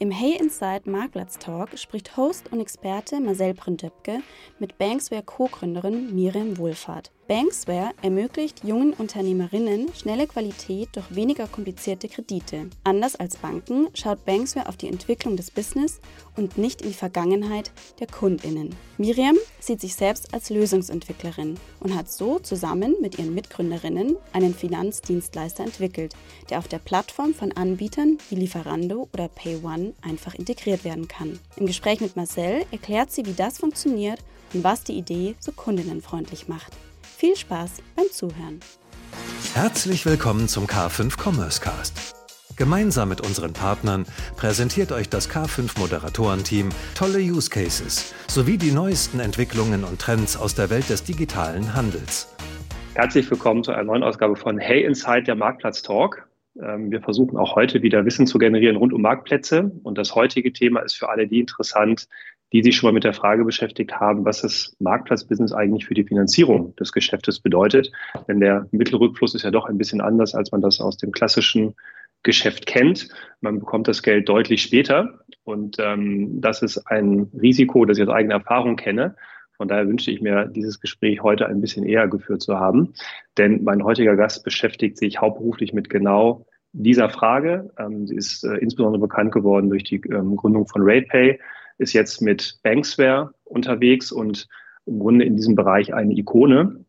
Im Hey Inside Marktplatz Talk spricht Host und Experte Marcel Bründöpke mit Banksware Co-Gründerin Miriam Wohlfahrt. Banksware ermöglicht jungen Unternehmerinnen schnelle Qualität durch weniger komplizierte Kredite. Anders als Banken schaut Banksware auf die Entwicklung des Business und nicht in die Vergangenheit der Kundinnen. Miriam sieht sich selbst als Lösungsentwicklerin und hat so zusammen mit ihren Mitgründerinnen einen Finanzdienstleister entwickelt, der auf der Plattform von Anbietern wie Lieferando oder PayOne einfach integriert werden kann. Im Gespräch mit Marcel erklärt sie, wie das funktioniert und was die Idee so kundinnenfreundlich macht. Viel Spaß beim Zuhören. Herzlich willkommen zum K5 Commerce Cast. Gemeinsam mit unseren Partnern präsentiert euch das K5 Moderatorenteam tolle Use Cases sowie die neuesten Entwicklungen und Trends aus der Welt des digitalen Handels. Herzlich willkommen zu einer neuen Ausgabe von Hey Inside, der Marktplatz Talk. Ähm, wir versuchen auch heute wieder Wissen zu generieren rund um Marktplätze. Und das heutige Thema ist für alle die interessant, die sich schon mal mit der Frage beschäftigt haben, was das Marktplatzbusiness eigentlich für die Finanzierung des Geschäftes bedeutet. Denn der Mittelrückfluss ist ja doch ein bisschen anders, als man das aus dem klassischen Geschäft kennt. Man bekommt das Geld deutlich später. Und ähm, das ist ein Risiko, das ich aus eigener Erfahrung kenne. Von daher wünsche ich mir, dieses Gespräch heute ein bisschen eher geführt zu haben. Denn mein heutiger Gast beschäftigt sich hauptberuflich mit genau dieser Frage. Ähm, sie ist äh, insbesondere bekannt geworden durch die ähm, Gründung von RatePay ist jetzt mit Banksware unterwegs und im Grunde in diesem Bereich eine Ikone.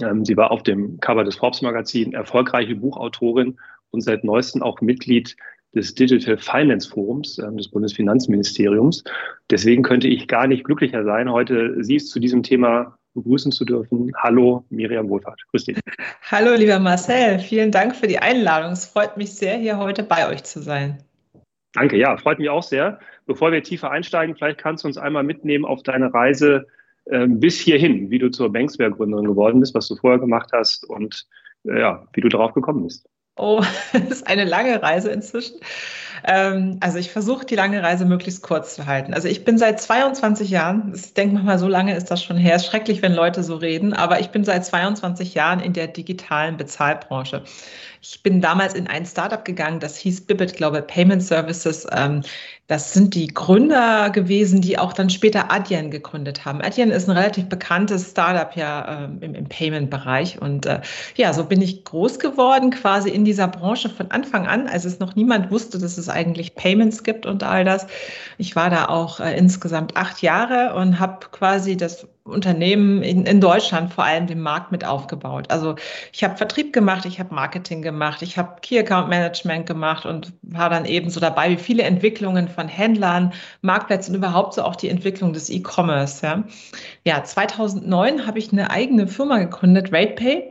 Ähm, sie war auf dem Cover des Forbes Magazin erfolgreiche Buchautorin und seit neuestem auch Mitglied des Digital Finance Forums äh, des Bundesfinanzministeriums. Deswegen könnte ich gar nicht glücklicher sein, heute Sie zu diesem Thema begrüßen zu dürfen. Hallo, Miriam Wohlfahrt. Grüß dich. Hallo, lieber Marcel. Vielen Dank für die Einladung. Es freut mich sehr, hier heute bei euch zu sein. Danke, ja, freut mich auch sehr. Bevor wir tiefer einsteigen, vielleicht kannst du uns einmal mitnehmen auf deine Reise äh, bis hierhin, wie du zur Banksware-Gründerin geworden bist, was du vorher gemacht hast und äh, ja, wie du darauf gekommen bist. Oh, das ist eine lange Reise inzwischen. Ähm, also ich versuche die lange Reise möglichst kurz zu halten. Also ich bin seit 22 Jahren, ich denke mal, so lange ist das schon her, ist schrecklich, wenn Leute so reden, aber ich bin seit 22 Jahren in der digitalen Bezahlbranche. Ich bin damals in ein Startup gegangen, das hieß Bibbit Global Payment Services. Ähm, das sind die Gründer gewesen, die auch dann später Adyen gegründet haben. Adyen ist ein relativ bekanntes Startup ja ähm, im, im Payment-Bereich. Und äh, ja, so bin ich groß geworden, quasi in dieser Branche von Anfang an, als es noch niemand wusste, dass es eigentlich Payments gibt und all das. Ich war da auch äh, insgesamt acht Jahre und habe quasi das Unternehmen in, in Deutschland vor allem den Markt mit aufgebaut. Also ich habe Vertrieb gemacht, ich habe Marketing gemacht, ich habe Key Account Management gemacht und war dann eben so dabei, wie viele Entwicklungen von Händlern, Marktplätzen und überhaupt so auch die Entwicklung des E-Commerce. Ja. ja, 2009 habe ich eine eigene Firma gegründet, RatePay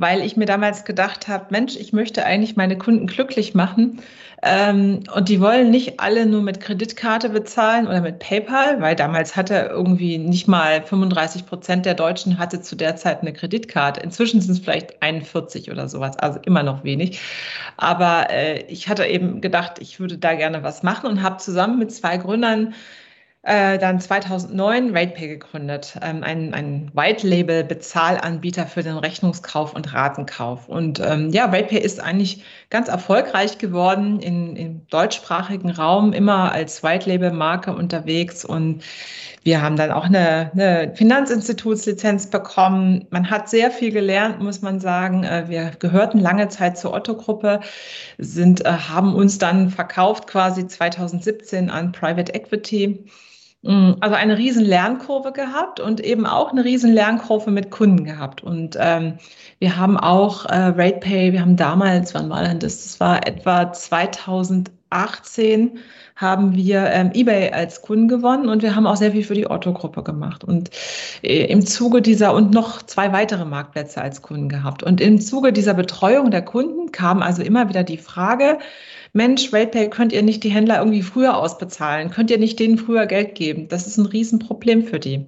weil ich mir damals gedacht habe, Mensch, ich möchte eigentlich meine Kunden glücklich machen. Ähm, und die wollen nicht alle nur mit Kreditkarte bezahlen oder mit PayPal, weil damals hatte irgendwie nicht mal 35 Prozent der Deutschen hatte zu der Zeit eine Kreditkarte. Inzwischen sind es vielleicht 41 oder sowas, also immer noch wenig. Aber äh, ich hatte eben gedacht, ich würde da gerne was machen und habe zusammen mit zwei Gründern äh, dann 2009 RatePay gegründet, ähm, ein, ein White-Label-Bezahlanbieter für den Rechnungskauf und Ratenkauf. Und ähm, ja, RatePay ist eigentlich ganz erfolgreich geworden in, im deutschsprachigen Raum, immer als White-Label-Marke unterwegs. Und wir haben dann auch eine, eine Finanzinstitutslizenz bekommen. Man hat sehr viel gelernt, muss man sagen. Äh, wir gehörten lange Zeit zur Otto-Gruppe, sind, äh, haben uns dann verkauft quasi 2017 an Private Equity also eine riesen Lernkurve gehabt und eben auch eine riesen Lernkurve mit Kunden gehabt. Und ähm, wir haben auch äh, RatePay, wir haben damals, wann war denn das? Das war etwa 2018 haben wir ähm, eBay als Kunden gewonnen und wir haben auch sehr viel für die Otto-Gruppe gemacht und äh, im Zuge dieser und noch zwei weitere Marktplätze als Kunden gehabt. Und im Zuge dieser Betreuung der Kunden kam also immer wieder die Frage, Mensch, RatePay, könnt ihr nicht die Händler irgendwie früher ausbezahlen? Könnt ihr nicht denen früher Geld geben? Das ist ein Riesenproblem für die.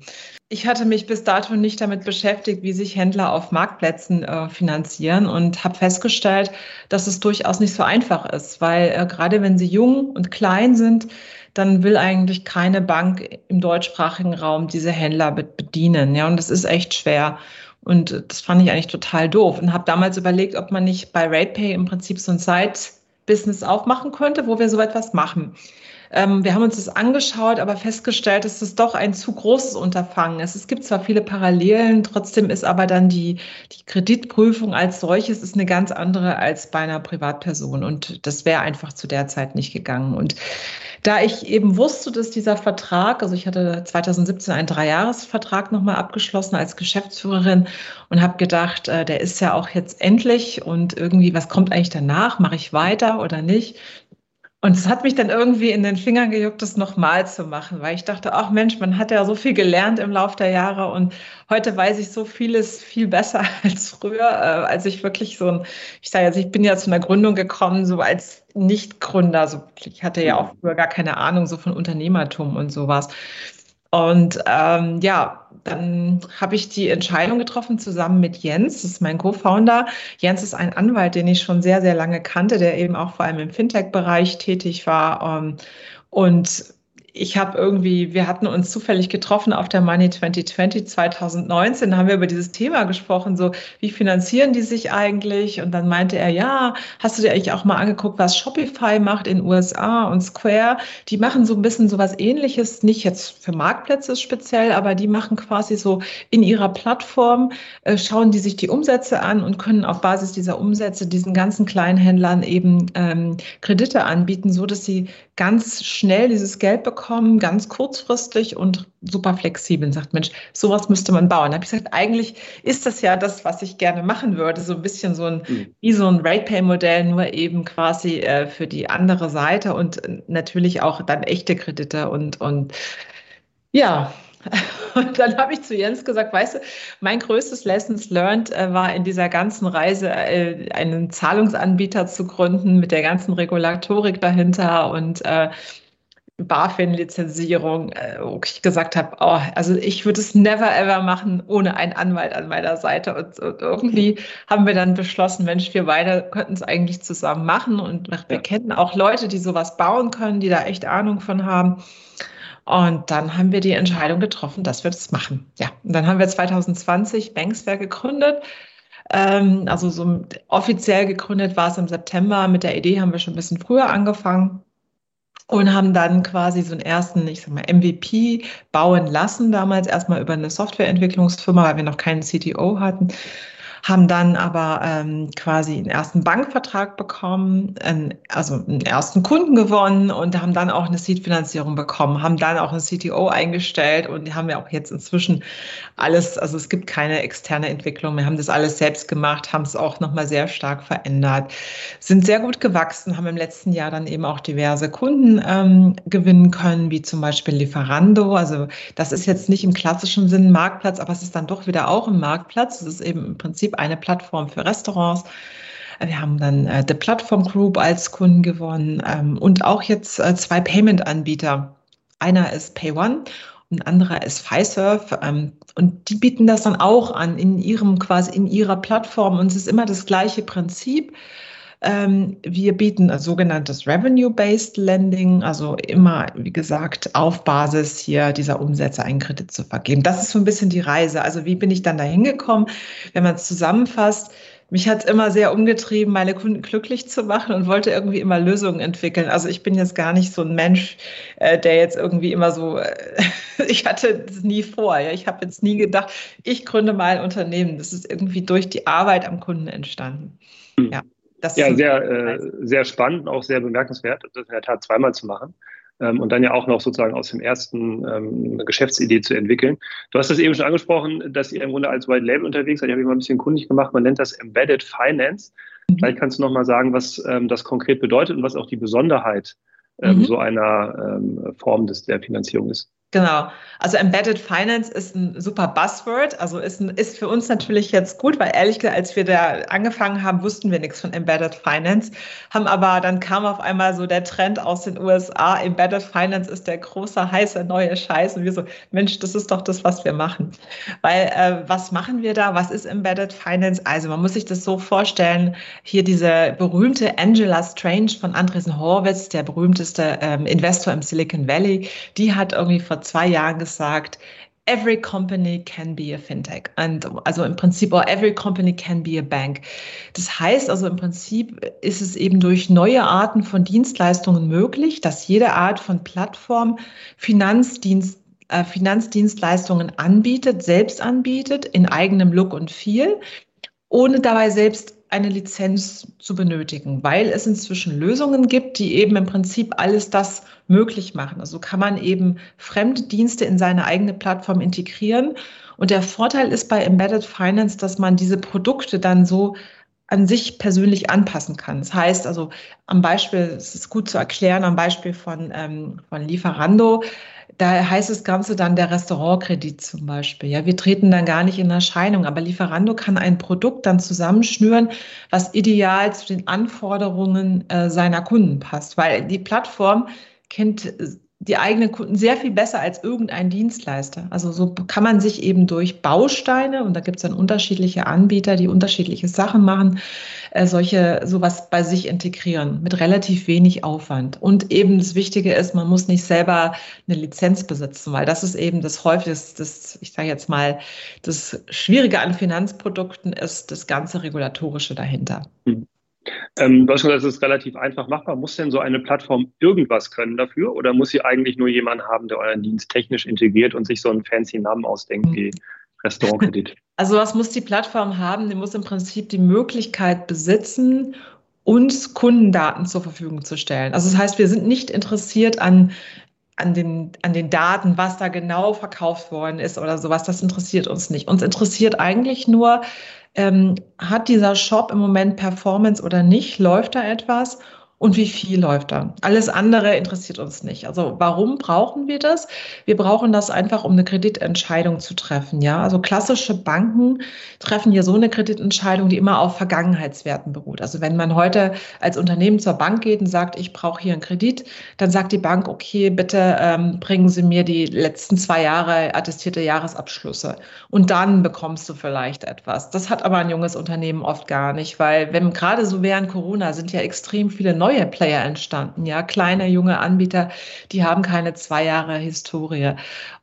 Ich hatte mich bis dato nicht damit beschäftigt, wie sich Händler auf Marktplätzen äh, finanzieren und habe festgestellt, dass es durchaus nicht so einfach ist, weil äh, gerade wenn sie jung und klein sind, dann will eigentlich keine Bank im deutschsprachigen Raum diese Händler bedienen. Ja, und das ist echt schwer. Und das fand ich eigentlich total doof und habe damals überlegt, ob man nicht bei RatePay im Prinzip so ein Site Business aufmachen könnte, wo wir so etwas machen. Ähm, wir haben uns das angeschaut, aber festgestellt, dass es doch ein zu großes Unterfangen ist. Es gibt zwar viele Parallelen, trotzdem ist aber dann die, die Kreditprüfung als solches ist eine ganz andere als bei einer Privatperson. Und das wäre einfach zu der Zeit nicht gegangen. Und da ich eben wusste, dass dieser Vertrag, also ich hatte 2017 einen Dreijahresvertrag nochmal abgeschlossen als Geschäftsführerin und habe gedacht, äh, der ist ja auch jetzt endlich und irgendwie, was kommt eigentlich danach? Mache ich weiter oder nicht? Und es hat mich dann irgendwie in den Fingern gejuckt, das nochmal zu machen, weil ich dachte, ach Mensch, man hat ja so viel gelernt im Laufe der Jahre und heute weiß ich so vieles viel besser als früher, äh, als ich wirklich so ein, ich sage jetzt, ich bin ja zu einer Gründung gekommen, so als Nichtgründer, so ich hatte ja auch früher gar keine Ahnung so von Unternehmertum und sowas. Und ähm, ja, dann habe ich die Entscheidung getroffen zusammen mit Jens, das ist mein Co-Founder. Jens ist ein Anwalt, den ich schon sehr, sehr lange kannte, der eben auch vor allem im Fintech-Bereich tätig war. Ähm, und ich habe irgendwie, wir hatten uns zufällig getroffen auf der Money 2020 2019, da haben wir über dieses Thema gesprochen, so wie finanzieren die sich eigentlich? Und dann meinte er, ja, hast du dir eigentlich auch mal angeguckt, was Shopify macht in USA und Square? Die machen so ein bisschen sowas ähnliches, nicht jetzt für Marktplätze speziell, aber die machen quasi so in ihrer Plattform, äh, schauen die sich die Umsätze an und können auf Basis dieser Umsätze diesen ganzen kleinen Händlern eben ähm, Kredite anbieten, so dass sie ganz schnell dieses Geld bekommen, ganz kurzfristig und super flexibel und sagt, Mensch, sowas müsste man bauen. Da habe ich gesagt, eigentlich ist das ja das, was ich gerne machen würde, so ein bisschen so ein, mhm. wie so ein Rate-Pay-Modell, nur eben quasi äh, für die andere Seite und natürlich auch dann echte Kredite und, und ja, und dann habe ich zu Jens gesagt, weißt du, mein größtes Lessons learned äh, war in dieser ganzen Reise, äh, einen Zahlungsanbieter zu gründen mit der ganzen Regulatorik dahinter und äh, BaFin-Lizenzierung, äh, wo ich gesagt habe, oh, also ich würde es never ever machen ohne einen Anwalt an meiner Seite. Und, und irgendwie haben wir dann beschlossen, Mensch, wir beide könnten es eigentlich zusammen machen. Und wir ja. kennen auch Leute, die sowas bauen können, die da echt Ahnung von haben. Und dann haben wir die Entscheidung getroffen, dass wir das machen. Ja, und dann haben wir 2020 Banksware gegründet. Ähm, also so offiziell gegründet war es im September. Mit der Idee haben wir schon ein bisschen früher angefangen und haben dann quasi so einen ersten, ich sag mal, MVP bauen lassen, damals erstmal über eine Softwareentwicklungsfirma, weil wir noch keinen CTO hatten haben dann aber ähm, quasi einen ersten Bankvertrag bekommen, einen, also einen ersten Kunden gewonnen und haben dann auch eine Seed-Finanzierung bekommen, haben dann auch einen CTO eingestellt und haben ja auch jetzt inzwischen alles, also es gibt keine externe Entwicklung, wir haben das alles selbst gemacht, haben es auch nochmal sehr stark verändert, sind sehr gut gewachsen, haben im letzten Jahr dann eben auch diverse Kunden ähm, gewinnen können, wie zum Beispiel Lieferando. Also das ist jetzt nicht im klassischen Sinn Marktplatz, aber es ist dann doch wieder auch ein Marktplatz. Es ist eben im Prinzip Prinzip eine Plattform für Restaurants. Wir haben dann äh, The Platform Group als Kunden gewonnen ähm, und auch jetzt äh, zwei Payment-Anbieter. Einer ist PayOne und ein anderer ist Fiserv. Ähm, und die bieten das dann auch an in ihrem quasi in ihrer Plattform. Und es ist immer das gleiche Prinzip. Ähm, wir bieten ein sogenanntes Revenue-Based Lending, also immer, wie gesagt, auf Basis hier dieser Umsätze einen Kredit zu vergeben. Das ist so ein bisschen die Reise. Also wie bin ich dann da hingekommen? Wenn man es zusammenfasst, mich hat es immer sehr umgetrieben, meine Kunden glücklich zu machen und wollte irgendwie immer Lösungen entwickeln. Also ich bin jetzt gar nicht so ein Mensch, äh, der jetzt irgendwie immer so, äh, ich hatte es nie vor. Ja? Ich habe jetzt nie gedacht, ich gründe mal ein Unternehmen. Das ist irgendwie durch die Arbeit am Kunden entstanden. Hm. Ja. Das ja, sehr, äh, sehr spannend, auch sehr bemerkenswert, das in der Tat zweimal zu machen ähm, und dann ja auch noch sozusagen aus dem ersten ähm, eine Geschäftsidee zu entwickeln. Du hast das eben schon angesprochen, dass ihr im Grunde als White Label unterwegs seid. Ich habe mich mal ein bisschen kundig gemacht. Man nennt das Embedded Finance. Mhm. Vielleicht kannst du noch mal sagen, was ähm, das konkret bedeutet und was auch die Besonderheit ähm, mhm. so einer ähm, Form des, der Finanzierung ist. Genau. Also Embedded Finance ist ein super Buzzword. Also ist, ein, ist für uns natürlich jetzt gut, weil ehrlich gesagt, als wir da angefangen haben, wussten wir nichts von Embedded Finance. Haben aber dann kam auf einmal so der Trend aus den USA. Embedded Finance ist der große, heiße, neue Scheiß. Und wir so, Mensch, das ist doch das, was wir machen. Weil äh, was machen wir da? Was ist Embedded Finance? Also man muss sich das so vorstellen. Hier diese berühmte Angela Strange von Andresen Horwitz, der berühmteste ähm, Investor im Silicon Valley, die hat irgendwie vor zwei Jahren gesagt, every company can be a fintech. And, also im Prinzip, or every company can be a bank. Das heißt also im Prinzip ist es eben durch neue Arten von Dienstleistungen möglich, dass jede Art von Plattform Finanzdienst äh, Finanzdienstleistungen anbietet, selbst anbietet, in eigenem Look und Feel, ohne dabei selbst eine Lizenz zu benötigen, weil es inzwischen Lösungen gibt, die eben im Prinzip alles das möglich machen. Also kann man eben fremde Dienste in seine eigene Plattform integrieren. Und der Vorteil ist bei Embedded Finance, dass man diese Produkte dann so an sich persönlich anpassen kann. Das heißt also am Beispiel, es ist gut zu erklären, am Beispiel von, ähm, von Lieferando, da heißt das Ganze dann der Restaurantkredit zum Beispiel. Ja, wir treten dann gar nicht in Erscheinung, aber Lieferando kann ein Produkt dann zusammenschnüren, was ideal zu den Anforderungen äh, seiner Kunden passt, weil die Plattform kennt äh, die eigenen Kunden sehr viel besser als irgendein Dienstleister. Also so kann man sich eben durch Bausteine, und da gibt es dann unterschiedliche Anbieter, die unterschiedliche Sachen machen, äh, solche sowas bei sich integrieren mit relativ wenig Aufwand. Und eben das Wichtige ist, man muss nicht selber eine Lizenz besitzen, weil das ist eben das häufig, das, das ich sage jetzt mal, das Schwierige an Finanzprodukten ist das ganze Regulatorische dahinter. Mhm. Ähm, du hast gesagt, das ist relativ einfach machbar. Muss denn so eine Plattform irgendwas können dafür oder muss sie eigentlich nur jemanden haben, der euren Dienst technisch integriert und sich so einen fancy Namen ausdenkt wie Restaurantkredit? Also was muss die Plattform haben? Die muss im Prinzip die Möglichkeit besitzen, uns Kundendaten zur Verfügung zu stellen. Also das heißt, wir sind nicht interessiert an an den, an den Daten, was da genau verkauft worden ist oder sowas, das interessiert uns nicht. Uns interessiert eigentlich nur, ähm, hat dieser Shop im Moment Performance oder nicht? Läuft da etwas? Und wie viel läuft da. Alles andere interessiert uns nicht. Also warum brauchen wir das? Wir brauchen das einfach, um eine Kreditentscheidung zu treffen. Ja, also klassische Banken treffen hier so eine Kreditentscheidung, die immer auf Vergangenheitswerten beruht. Also wenn man heute als Unternehmen zur Bank geht und sagt, ich brauche hier einen Kredit, dann sagt die Bank, okay, bitte ähm, bringen Sie mir die letzten zwei Jahre attestierte Jahresabschlüsse und dann bekommst du vielleicht etwas. Das hat aber ein junges Unternehmen oft gar nicht, weil wenn gerade so während Corona sind ja extrem viele neue neue Player entstanden, ja, kleine, junge Anbieter, die haben keine zwei Jahre Historie.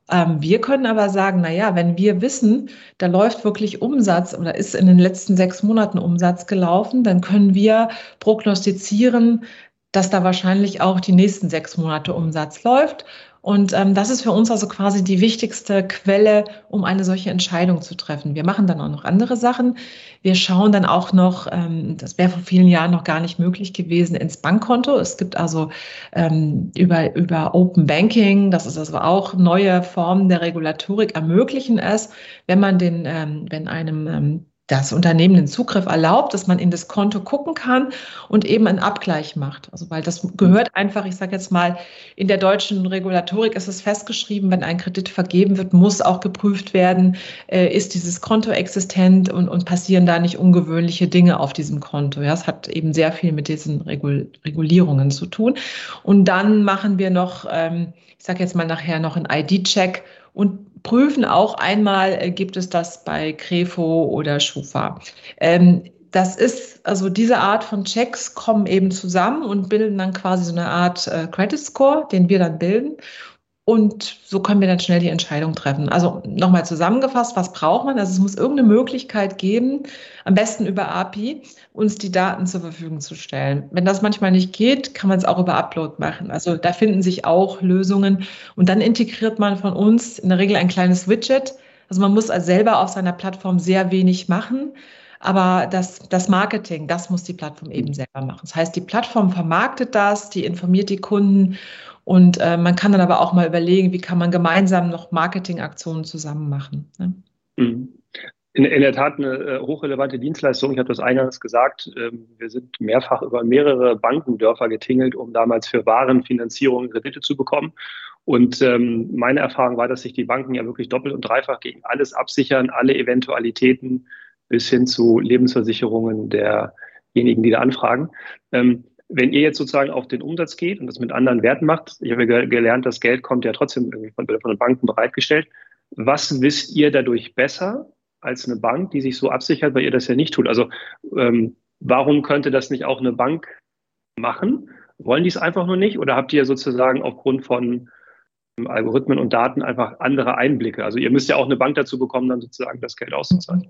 Ähm, wir können aber sagen, na ja, wenn wir wissen, da läuft wirklich Umsatz oder ist in den letzten sechs Monaten Umsatz gelaufen, dann können wir prognostizieren, dass da wahrscheinlich auch die nächsten sechs Monate Umsatz läuft. Und ähm, das ist für uns also quasi die wichtigste Quelle, um eine solche Entscheidung zu treffen. Wir machen dann auch noch andere Sachen. Wir schauen dann auch noch, ähm, das wäre vor vielen Jahren noch gar nicht möglich gewesen, ins Bankkonto. Es gibt also ähm, über, über Open Banking, das ist also auch neue Formen der Regulatorik, ermöglichen es, wenn man den, ähm, wenn einem ähm, das Unternehmen den Zugriff erlaubt, dass man in das Konto gucken kann und eben einen Abgleich macht. Also weil das gehört einfach, ich sage jetzt mal, in der deutschen Regulatorik ist es festgeschrieben, wenn ein Kredit vergeben wird, muss auch geprüft werden, äh, ist dieses Konto existent und, und passieren da nicht ungewöhnliche Dinge auf diesem Konto. Ja, es hat eben sehr viel mit diesen Regul Regulierungen zu tun. Und dann machen wir noch, ähm, ich sage jetzt mal nachher noch einen ID-Check und prüfen auch einmal, äh, gibt es das bei Crefo oder Schufa. Ähm, das ist, also diese Art von Checks kommen eben zusammen und bilden dann quasi so eine Art äh, Credit Score, den wir dann bilden. Und so können wir dann schnell die Entscheidung treffen. Also nochmal zusammengefasst, was braucht man? Also es muss irgendeine Möglichkeit geben, am besten über API, uns die Daten zur Verfügung zu stellen. Wenn das manchmal nicht geht, kann man es auch über Upload machen. Also da finden sich auch Lösungen. Und dann integriert man von uns in der Regel ein kleines Widget. Also man muss selber auf seiner Plattform sehr wenig machen. Aber das, das Marketing, das muss die Plattform eben selber machen. Das heißt, die Plattform vermarktet das, die informiert die Kunden und äh, man kann dann aber auch mal überlegen, wie kann man gemeinsam noch Marketingaktionen zusammen machen. Ne? Mhm. In, in, der Tat eine äh, hochrelevante Dienstleistung. Ich habe das eingangs gesagt. Ähm, wir sind mehrfach über mehrere Bankendörfer getingelt, um damals für Warenfinanzierung Kredite zu bekommen. Und ähm, meine Erfahrung war, dass sich die Banken ja wirklich doppelt und dreifach gegen alles absichern, alle Eventualitäten bis hin zu Lebensversicherungen derjenigen, die da anfragen. Ähm, wenn ihr jetzt sozusagen auf den Umsatz geht und das mit anderen Werten macht, ich habe ja gelernt, das Geld kommt ja trotzdem irgendwie von, von den Banken bereitgestellt. Was wisst ihr dadurch besser als eine Bank, die sich so absichert, weil ihr das ja nicht tut? Also ähm, warum könnte das nicht auch eine Bank machen? Wollen die es einfach nur nicht? Oder habt ihr sozusagen aufgrund von Algorithmen und Daten einfach andere Einblicke. Also ihr müsst ja auch eine Bank dazu bekommen, dann sozusagen das Geld auszuzahlen.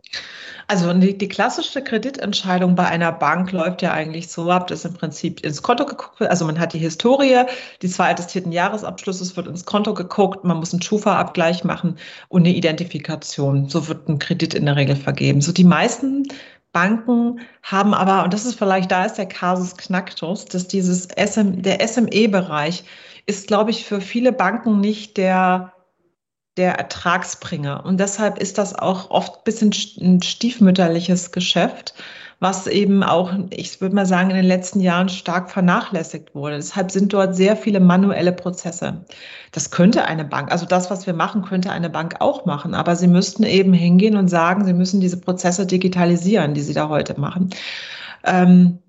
Also die, die klassische Kreditentscheidung bei einer Bank läuft ja eigentlich so ab, dass im Prinzip ins Konto geguckt wird. Also man hat die Historie, die zwei attestierten Jahresabschlüsse, wird ins Konto geguckt, man muss einen Schufa-Abgleich machen und eine Identifikation. So wird ein Kredit in der Regel vergeben. So die meisten Banken haben aber, und das ist vielleicht, da ist der Kasus Knacktus, dass dieses SM, der SME-Bereich ist, glaube ich, für viele Banken nicht der, der Ertragsbringer. Und deshalb ist das auch oft ein bisschen ein stiefmütterliches Geschäft, was eben auch, ich würde mal sagen, in den letzten Jahren stark vernachlässigt wurde. Deshalb sind dort sehr viele manuelle Prozesse. Das könnte eine Bank, also das, was wir machen, könnte eine Bank auch machen. Aber sie müssten eben hingehen und sagen, sie müssen diese Prozesse digitalisieren, die sie da heute machen. Ähm,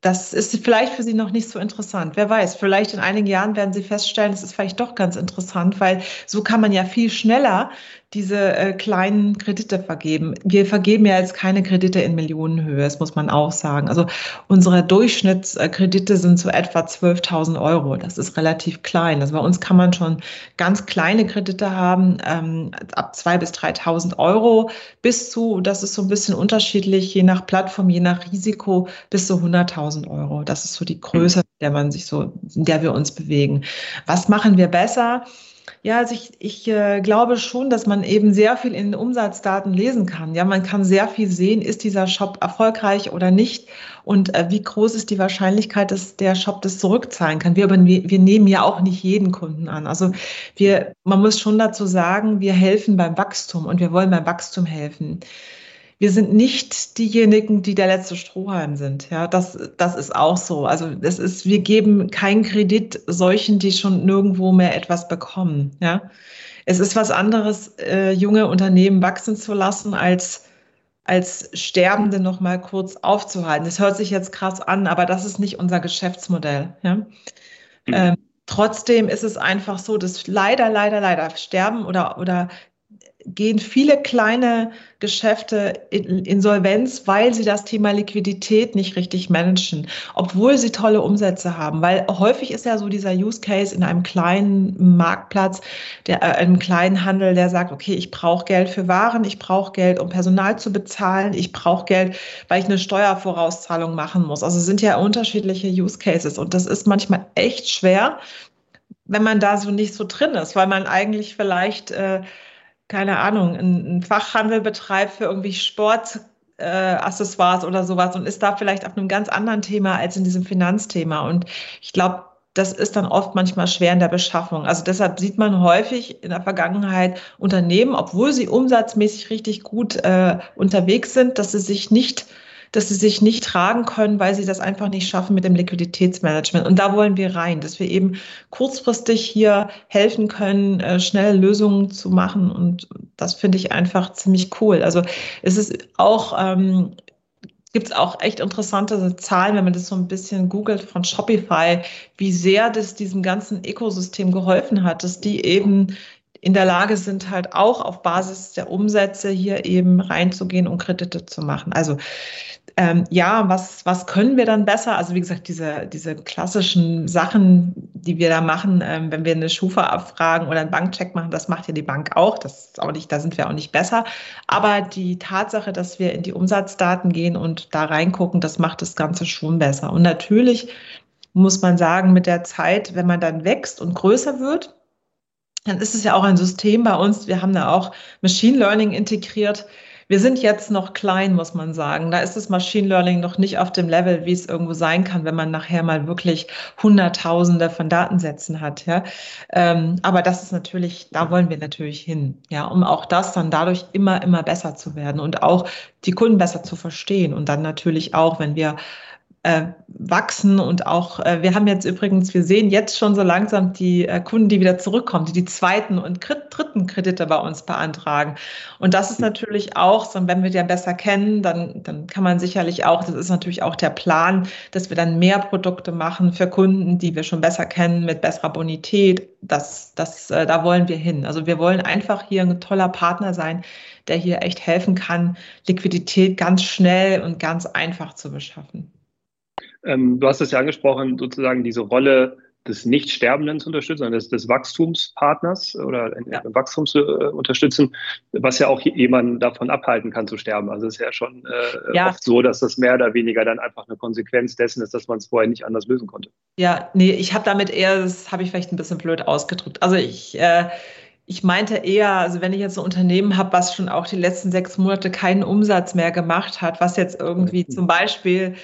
das ist vielleicht für Sie noch nicht so interessant. Wer weiß, vielleicht in einigen Jahren werden Sie feststellen, es ist vielleicht doch ganz interessant, weil so kann man ja viel schneller diese äh, kleinen Kredite vergeben. Wir vergeben ja jetzt keine Kredite in Millionenhöhe, das muss man auch sagen. Also unsere Durchschnittskredite sind so etwa 12.000 Euro. Das ist relativ klein. Also bei uns kann man schon ganz kleine Kredite haben, ähm, ab 2.000 bis 3.000 Euro bis zu, das ist so ein bisschen unterschiedlich, je nach Plattform, je nach Risiko, bis zu 100.000 Euro. Das ist so die Größe, der man sich so, in der wir uns bewegen. Was machen wir besser? Ja, also ich, ich äh, glaube schon, dass man eben sehr viel in den Umsatzdaten lesen kann. Ja, man kann sehr viel sehen, ist dieser Shop erfolgreich oder nicht und äh, wie groß ist die Wahrscheinlichkeit, dass der Shop das zurückzahlen kann. Wir, wir, wir nehmen ja auch nicht jeden Kunden an. Also wir, man muss schon dazu sagen, wir helfen beim Wachstum und wir wollen beim Wachstum helfen wir sind nicht diejenigen, die der letzte Strohhalm sind. Ja, das, das ist auch so. Also das ist, wir geben keinen Kredit solchen, die schon nirgendwo mehr etwas bekommen. Ja, es ist was anderes, äh, junge Unternehmen wachsen zu lassen, als als Sterbende noch mal kurz aufzuhalten. Das hört sich jetzt krass an, aber das ist nicht unser Geschäftsmodell. Ja? Mhm. Ähm, trotzdem ist es einfach so, dass leider, leider, leider sterben oder, oder gehen viele kleine Geschäfte in Insolvenz, weil sie das Thema Liquidität nicht richtig managen, obwohl sie tolle Umsätze haben. Weil häufig ist ja so dieser Use Case in einem kleinen Marktplatz, der, äh, einem kleinen Handel, der sagt, okay, ich brauche Geld für Waren, ich brauche Geld, um Personal zu bezahlen, ich brauche Geld, weil ich eine Steuervorauszahlung machen muss. Also sind ja unterschiedliche Use Cases und das ist manchmal echt schwer, wenn man da so nicht so drin ist, weil man eigentlich vielleicht äh, keine Ahnung, einen Fachhandel betreibt für irgendwie Sportaccessoires äh, oder sowas und ist da vielleicht auf einem ganz anderen Thema als in diesem Finanzthema. Und ich glaube, das ist dann oft manchmal schwer in der Beschaffung. Also deshalb sieht man häufig in der Vergangenheit Unternehmen, obwohl sie umsatzmäßig richtig gut äh, unterwegs sind, dass sie sich nicht dass sie sich nicht tragen können, weil sie das einfach nicht schaffen mit dem Liquiditätsmanagement. Und da wollen wir rein, dass wir eben kurzfristig hier helfen können, äh, schnell Lösungen zu machen. Und das finde ich einfach ziemlich cool. Also es ist auch ähm, gibt es auch echt interessante Zahlen, wenn man das so ein bisschen googelt von Shopify, wie sehr das diesem ganzen Ökosystem geholfen hat, dass die eben in der Lage sind, halt auch auf Basis der Umsätze hier eben reinzugehen und Kredite zu machen. Also ähm, ja, was, was können wir dann besser? Also wie gesagt, diese, diese klassischen Sachen, die wir da machen, ähm, wenn wir eine Schufa abfragen oder einen Bankcheck machen, das macht ja die Bank auch. Das ist auch nicht, da sind wir auch nicht besser. Aber die Tatsache, dass wir in die Umsatzdaten gehen und da reingucken, das macht das Ganze schon besser. Und natürlich muss man sagen, mit der Zeit, wenn man dann wächst und größer wird, dann ist es ja auch ein System bei uns. Wir haben da auch Machine Learning integriert wir sind jetzt noch klein, muss man sagen. Da ist das Machine Learning noch nicht auf dem Level, wie es irgendwo sein kann, wenn man nachher mal wirklich Hunderttausende von Datensätzen hat. Ja. Ähm, aber das ist natürlich, da wollen wir natürlich hin, ja, um auch das dann dadurch immer, immer besser zu werden und auch die Kunden besser zu verstehen. Und dann natürlich auch, wenn wir äh, wachsen und auch, äh, wir haben jetzt übrigens, wir sehen jetzt schon so langsam die äh, Kunden, die wieder zurückkommen, die die zweiten und dritten Kredite bei uns beantragen. Und das ist natürlich auch, so, wenn wir die besser kennen, dann, dann kann man sicherlich auch, das ist natürlich auch der Plan, dass wir dann mehr Produkte machen für Kunden, die wir schon besser kennen, mit besserer Bonität. Das, das, äh, da wollen wir hin. Also wir wollen einfach hier ein toller Partner sein, der hier echt helfen kann, Liquidität ganz schnell und ganz einfach zu beschaffen. Ähm, du hast es ja angesprochen, sozusagen diese Rolle des Nicht-Sterbenden zu unterstützen, sondern des, des Wachstumspartners oder ja. Wachstums zu äh, unterstützen, was ja auch jemanden davon abhalten kann zu sterben. Also es ist ja schon äh, ja. oft so, dass das mehr oder weniger dann einfach eine Konsequenz dessen ist, dass man es vorher nicht anders lösen konnte. Ja, nee, ich habe damit eher, das habe ich vielleicht ein bisschen blöd ausgedrückt. Also ich äh, ich meinte eher, also wenn ich jetzt ein Unternehmen habe, was schon auch die letzten sechs Monate keinen Umsatz mehr gemacht hat, was jetzt irgendwie zum Beispiel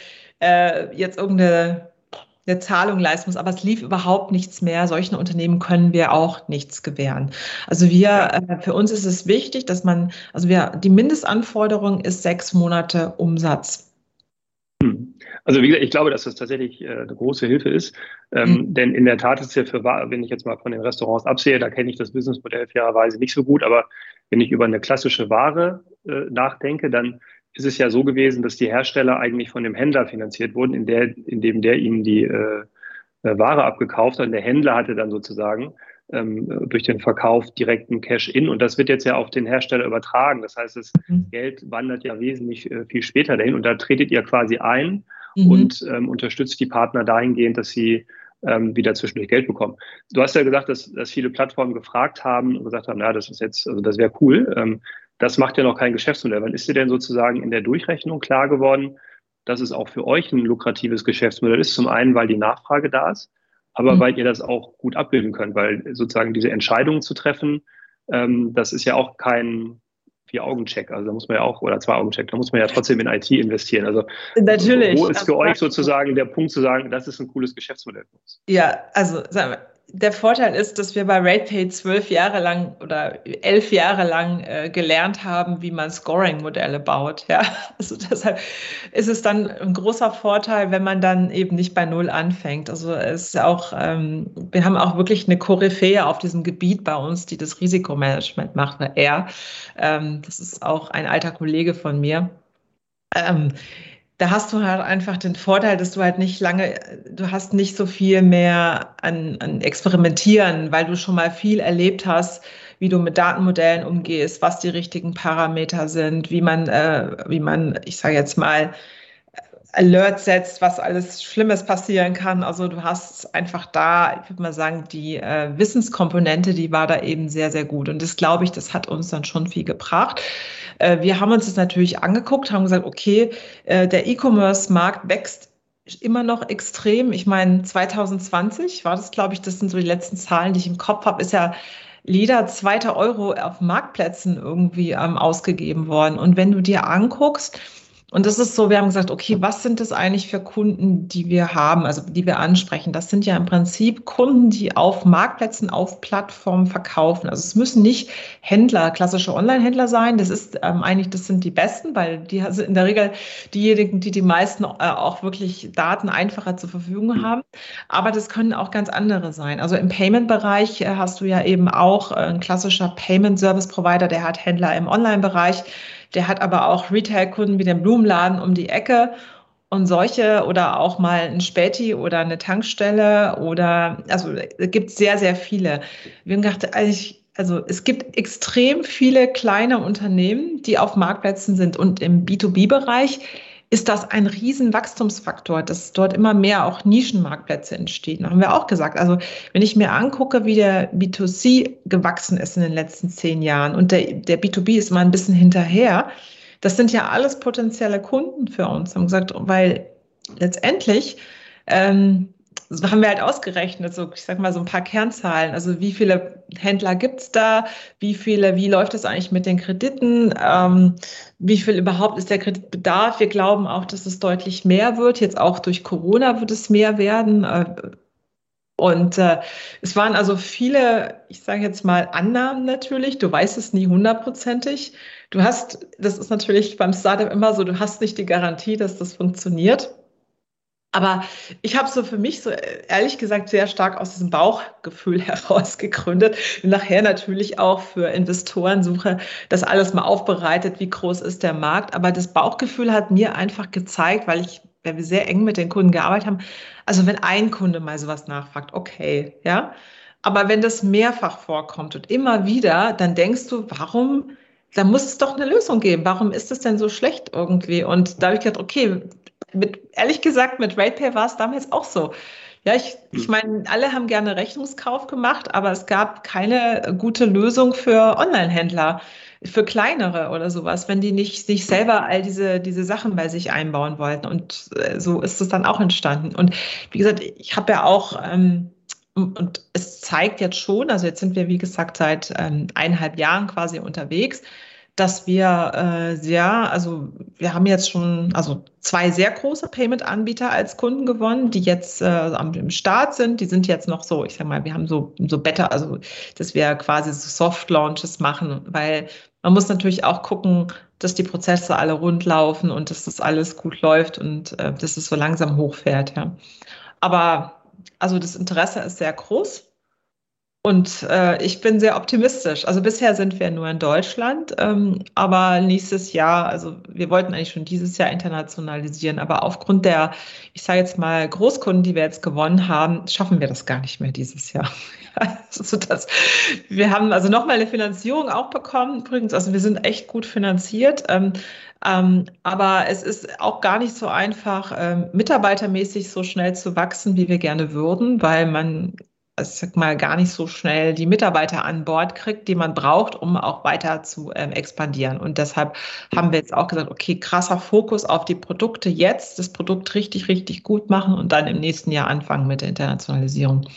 äh, jetzt irgendeine eine Zahlung leisten muss, aber es lief überhaupt nichts mehr. Solchen Unternehmen können wir auch nichts gewähren. Also wir, äh, für uns ist es wichtig, dass man, also wir, die Mindestanforderung ist sechs Monate Umsatz. Hm. Also wie gesagt, ich glaube, dass das tatsächlich äh, eine große Hilfe ist. Mhm. Denn in der Tat ist ja für, wenn ich jetzt mal von den Restaurants absehe, da kenne ich das Businessmodell fairerweise nicht so gut, aber wenn ich über eine klassische Ware äh, nachdenke, dann ist es ja so gewesen, dass die Hersteller eigentlich von dem Händler finanziert wurden, in der, indem der ihnen die äh, äh Ware abgekauft hat. Und der Händler hatte dann sozusagen ähm, durch den Verkauf direkten Cash-in. Und das wird jetzt ja auf den Hersteller übertragen. Das heißt, das mhm. Geld wandert ja wesentlich äh, viel später dahin. Und da tretet ihr quasi ein mhm. und ähm, unterstützt die Partner dahingehend, dass sie ähm, wieder zwischendurch Geld bekommen. Du hast ja gesagt, dass, dass viele Plattformen gefragt haben und gesagt haben, ja, das ist jetzt, also das wäre cool. Ähm, das macht ja noch kein Geschäftsmodell. Wann ist dir denn sozusagen in der Durchrechnung klar geworden, dass es auch für euch ein lukratives Geschäftsmodell ist? Zum einen, weil die Nachfrage da ist, aber mhm. weil ihr das auch gut abbilden könnt, weil sozusagen diese Entscheidungen zu treffen, ähm, das ist ja auch kein Vier-Augen-Check. Also da muss man ja auch, oder Zwei-Augen-Check, da muss man ja trotzdem in IT investieren. Also Natürlich. Wo ist für euch sozusagen der Punkt zu sagen, das ist ein cooles Geschäftsmodell für uns? Ja, also sagen wir, der Vorteil ist, dass wir bei RatePay zwölf Jahre lang oder elf Jahre lang äh, gelernt haben, wie man Scoring-Modelle baut. Ja, also deshalb ist es dann ein großer Vorteil, wenn man dann eben nicht bei Null anfängt. Also es ist auch, ähm, wir haben auch wirklich eine Koryphäe auf diesem Gebiet bei uns, die das Risikomanagement macht, eine. Ähm, das ist auch ein alter Kollege von mir. Ähm, da hast du halt einfach den Vorteil, dass du halt nicht lange, du hast nicht so viel mehr an, an Experimentieren, weil du schon mal viel erlebt hast, wie du mit Datenmodellen umgehst, was die richtigen Parameter sind, wie man, äh, wie man, ich sage jetzt mal, Alert setzt, was alles Schlimmes passieren kann. Also du hast einfach da, ich würde mal sagen, die äh, Wissenskomponente, die war da eben sehr, sehr gut. Und das glaube ich, das hat uns dann schon viel gebracht. Äh, wir haben uns das natürlich angeguckt, haben gesagt, okay, äh, der E-Commerce-Markt wächst immer noch extrem. Ich meine, 2020 war das, glaube ich, das sind so die letzten Zahlen, die ich im Kopf habe, ist ja jeder zweite Euro auf Marktplätzen irgendwie ähm, ausgegeben worden. Und wenn du dir anguckst, und das ist so, wir haben gesagt, okay, was sind das eigentlich für Kunden, die wir haben, also die wir ansprechen? Das sind ja im Prinzip Kunden, die auf Marktplätzen, auf Plattformen verkaufen. Also es müssen nicht Händler, klassische Online-Händler sein. Das ist ähm, eigentlich, das sind die besten, weil die sind in der Regel diejenigen, die die meisten äh, auch wirklich Daten einfacher zur Verfügung haben. Aber das können auch ganz andere sein. Also im Payment-Bereich äh, hast du ja eben auch äh, ein klassischer Payment-Service-Provider, der hat Händler im Online-Bereich der hat aber auch Retail-Kunden wie den Blumenladen um die Ecke und solche oder auch mal ein Späti oder eine Tankstelle oder, also es gibt sehr, sehr viele. Wir haben gedacht, also es gibt extrem viele kleine Unternehmen, die auf Marktplätzen sind und im B2B-Bereich ist das ein Riesenwachstumsfaktor, dass dort immer mehr auch Nischenmarktplätze entstehen. Da haben wir auch gesagt. Also wenn ich mir angucke, wie der B2C gewachsen ist in den letzten zehn Jahren und der, der B2B ist mal ein bisschen hinterher, das sind ja alles potenzielle Kunden für uns. Haben gesagt, weil letztendlich ähm, haben wir halt ausgerechnet, so ich sag mal so ein paar Kernzahlen. Also wie viele Händler gibt es da? Wie viele, wie läuft es eigentlich mit den Krediten? Ähm, wie viel überhaupt ist der Kreditbedarf? Wir glauben auch, dass es deutlich mehr wird. Jetzt auch durch Corona wird es mehr werden. Äh, und äh, es waren also viele, ich sage jetzt mal, Annahmen natürlich. Du weißt es nie hundertprozentig. Du hast, das ist natürlich beim Startup immer so, du hast nicht die Garantie, dass das funktioniert. Aber ich habe so für mich so ehrlich gesagt sehr stark aus diesem Bauchgefühl heraus gegründet. Und nachher natürlich auch für Investoren suche, das alles mal aufbereitet, wie groß ist der Markt. Aber das Bauchgefühl hat mir einfach gezeigt, weil ich, weil wir sehr eng mit den Kunden gearbeitet haben. Also wenn ein Kunde mal sowas nachfragt, okay, ja. Aber wenn das mehrfach vorkommt und immer wieder, dann denkst du, warum da muss es doch eine Lösung geben. Warum ist es denn so schlecht irgendwie? Und da habe ich gedacht, okay, mit, ehrlich gesagt, mit RatePay war es damals auch so. Ja, ich, ich hm. meine, alle haben gerne Rechnungskauf gemacht, aber es gab keine gute Lösung für Online-Händler, für kleinere oder sowas, wenn die nicht sich selber all diese, diese Sachen bei sich einbauen wollten. Und äh, so ist es dann auch entstanden. Und wie gesagt, ich habe ja auch, ähm, und es zeigt jetzt schon, also jetzt sind wir, wie gesagt, seit ähm, eineinhalb Jahren quasi unterwegs dass wir äh, sehr, also wir haben jetzt schon also zwei sehr große Payment-Anbieter als Kunden gewonnen, die jetzt äh, am Start sind. Die sind jetzt noch so, ich sag mal, wir haben so so Better, also dass wir quasi so Soft Launches machen, weil man muss natürlich auch gucken, dass die Prozesse alle rund laufen und dass das alles gut läuft und äh, dass es so langsam hochfährt. Ja. Aber also das Interesse ist sehr groß. Und äh, ich bin sehr optimistisch. Also bisher sind wir nur in Deutschland, ähm, aber nächstes Jahr, also wir wollten eigentlich schon dieses Jahr internationalisieren, aber aufgrund der, ich sage jetzt mal, Großkunden, die wir jetzt gewonnen haben, schaffen wir das gar nicht mehr dieses Jahr. also das, wir haben also nochmal eine Finanzierung auch bekommen, übrigens, also wir sind echt gut finanziert. Ähm, ähm, aber es ist auch gar nicht so einfach, ähm, mitarbeitermäßig so schnell zu wachsen, wie wir gerne würden, weil man ich sag mal, gar nicht so schnell die Mitarbeiter an Bord kriegt, die man braucht, um auch weiter zu ähm, expandieren. Und deshalb haben wir jetzt auch gesagt, okay, krasser Fokus auf die Produkte jetzt, das Produkt richtig, richtig gut machen und dann im nächsten Jahr anfangen mit der Internationalisierung.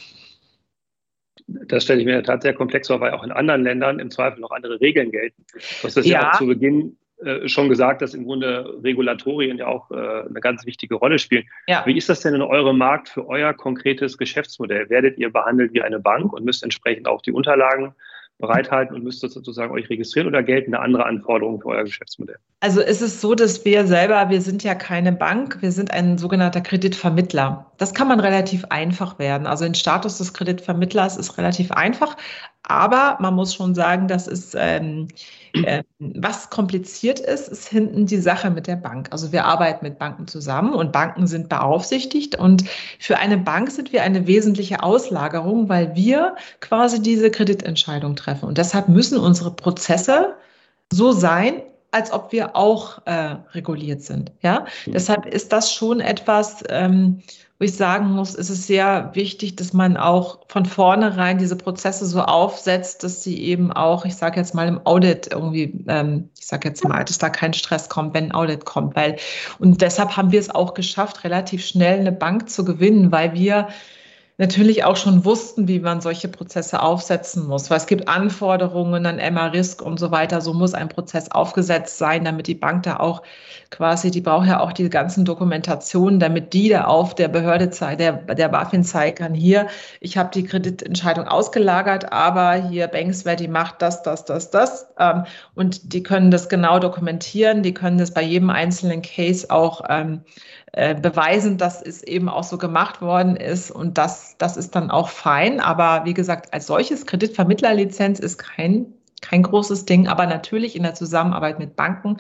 Das stelle ich mir in der Tat sehr komplex vor, weil auch in anderen Ländern im Zweifel noch andere Regeln gelten. Du hast das ja, ja auch zu Beginn äh, schon gesagt, dass im Grunde Regulatorien ja auch äh, eine ganz wichtige Rolle spielen. Ja. Wie ist das denn in eurem Markt für euer konkretes Geschäftsmodell? Werdet ihr behandelt wie eine Bank und müsst entsprechend auch die Unterlagen bereithalten und müsst sozusagen euch registrieren oder gelten da andere Anforderungen für euer Geschäftsmodell? Also ist es so, dass wir selber, wir sind ja keine Bank, wir sind ein sogenannter Kreditvermittler. Das kann man relativ einfach werden. Also den Status des Kreditvermittlers ist relativ einfach, aber man muss schon sagen, dass es ähm, äh, was kompliziert ist, ist hinten die Sache mit der Bank. Also wir arbeiten mit Banken zusammen und Banken sind beaufsichtigt und für eine Bank sind wir eine wesentliche Auslagerung, weil wir quasi diese Kreditentscheidung treffen. Und deshalb müssen unsere Prozesse so sein, als ob wir auch äh, reguliert sind. Ja, mhm. deshalb ist das schon etwas, ähm, wo ich sagen muss, ist es sehr wichtig, dass man auch von vornherein diese Prozesse so aufsetzt, dass sie eben auch, ich sage jetzt mal im Audit irgendwie, ähm, ich sage jetzt mal, dass da kein Stress kommt, wenn ein Audit kommt, weil und deshalb haben wir es auch geschafft, relativ schnell eine Bank zu gewinnen, weil wir natürlich auch schon wussten, wie man solche Prozesse aufsetzen muss. Weil es gibt Anforderungen an Emma-Risk und so weiter. So muss ein Prozess aufgesetzt sein, damit die Bank da auch quasi, die braucht ja auch die ganzen Dokumentationen, damit die da auf der Behörde zeigt, der, der BaFin zeigen kann, hier, ich habe die Kreditentscheidung ausgelagert, aber hier Banksware, die macht das, das, das, das. Ähm, und die können das genau dokumentieren, die können das bei jedem einzelnen Case auch ähm, äh, beweisen, dass es eben auch so gemacht worden ist und das, das ist dann auch fein. Aber wie gesagt, als solches Kreditvermittlerlizenz ist kein, kein großes Ding, aber natürlich in der Zusammenarbeit mit Banken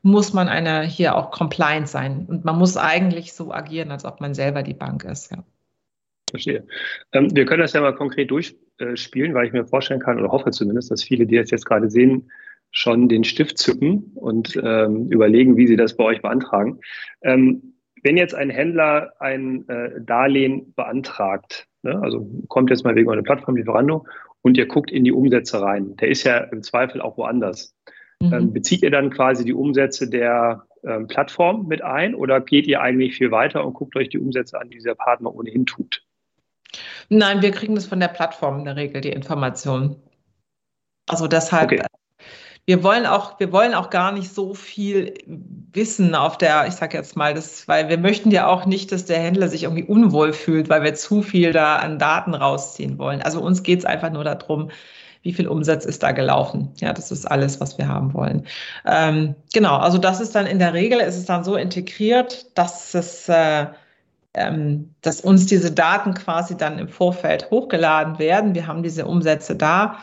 muss man einer hier auch compliant sein und man muss eigentlich so agieren, als ob man selber die Bank ist. Ja. Verstehe. Ähm, wir können das ja mal konkret durchspielen, weil ich mir vorstellen kann oder hoffe zumindest, dass viele, die das jetzt gerade sehen, schon den Stift zücken und ähm, überlegen, wie sie das bei euch beantragen. Ähm, wenn jetzt ein Händler ein äh, Darlehen beantragt, ne, also kommt jetzt mal wegen einer Plattform Lieferando und ihr guckt in die Umsätze rein, der ist ja im Zweifel auch woanders. Mhm. Ähm, bezieht ihr dann quasi die Umsätze der ähm, Plattform mit ein oder geht ihr eigentlich viel weiter und guckt euch die Umsätze an, die dieser Partner ohnehin tut? Nein, wir kriegen das von der Plattform in der Regel, die Informationen. Also deshalb okay wir wollen auch, wir wollen auch gar nicht so viel wissen auf der, ich sage jetzt mal, das, weil wir möchten ja auch nicht, dass der Händler sich irgendwie unwohl fühlt, weil wir zu viel da an Daten rausziehen wollen. Also uns geht es einfach nur darum, wie viel Umsatz ist da gelaufen. Ja, das ist alles, was wir haben wollen. Ähm, genau, also das ist dann in der Regel, ist es dann so integriert, dass es äh, ähm, dass uns diese Daten quasi dann im Vorfeld hochgeladen werden. Wir haben diese Umsätze da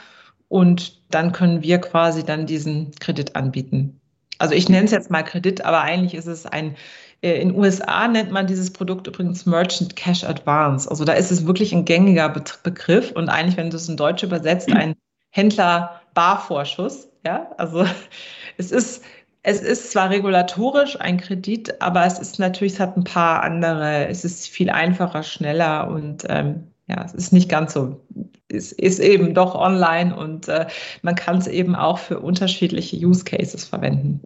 und dann können wir quasi dann diesen Kredit anbieten. Also ich nenne es jetzt mal Kredit, aber eigentlich ist es ein, äh, in USA nennt man dieses Produkt übrigens Merchant Cash Advance. Also da ist es wirklich ein gängiger Begriff und eigentlich, wenn du es in Deutsch übersetzt, ein Händler Barvorschuss. Ja, also es ist Es ist zwar regulatorisch ein Kredit, aber es ist natürlich, es hat ein paar andere, es ist viel einfacher, schneller und ähm, ja, es ist nicht ganz so, es ist eben doch online und äh, man kann es eben auch für unterschiedliche Use Cases verwenden.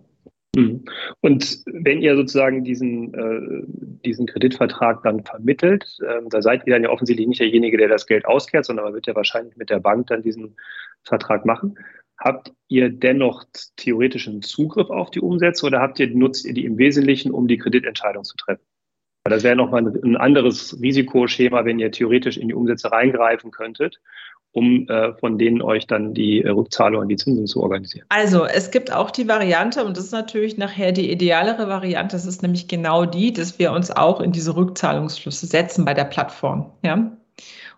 Hm. Und wenn ihr sozusagen diesen, äh, diesen Kreditvertrag dann vermittelt, äh, da seid ihr dann ja offensichtlich nicht derjenige, der das Geld auskehrt, sondern man wird ja wahrscheinlich mit der Bank dann diesen Vertrag machen. Habt ihr dennoch theoretischen Zugriff auf die Umsätze oder habt ihr, nutzt ihr die im Wesentlichen, um die Kreditentscheidung zu treffen? Das wäre nochmal ein anderes Risikoschema, wenn ihr theoretisch in die Umsätze reingreifen könntet, um äh, von denen euch dann die äh, Rückzahlung und die Zinsen zu organisieren. Also es gibt auch die Variante, und das ist natürlich nachher die idealere Variante, das ist nämlich genau die, dass wir uns auch in diese Rückzahlungsflüsse setzen bei der Plattform. Ja?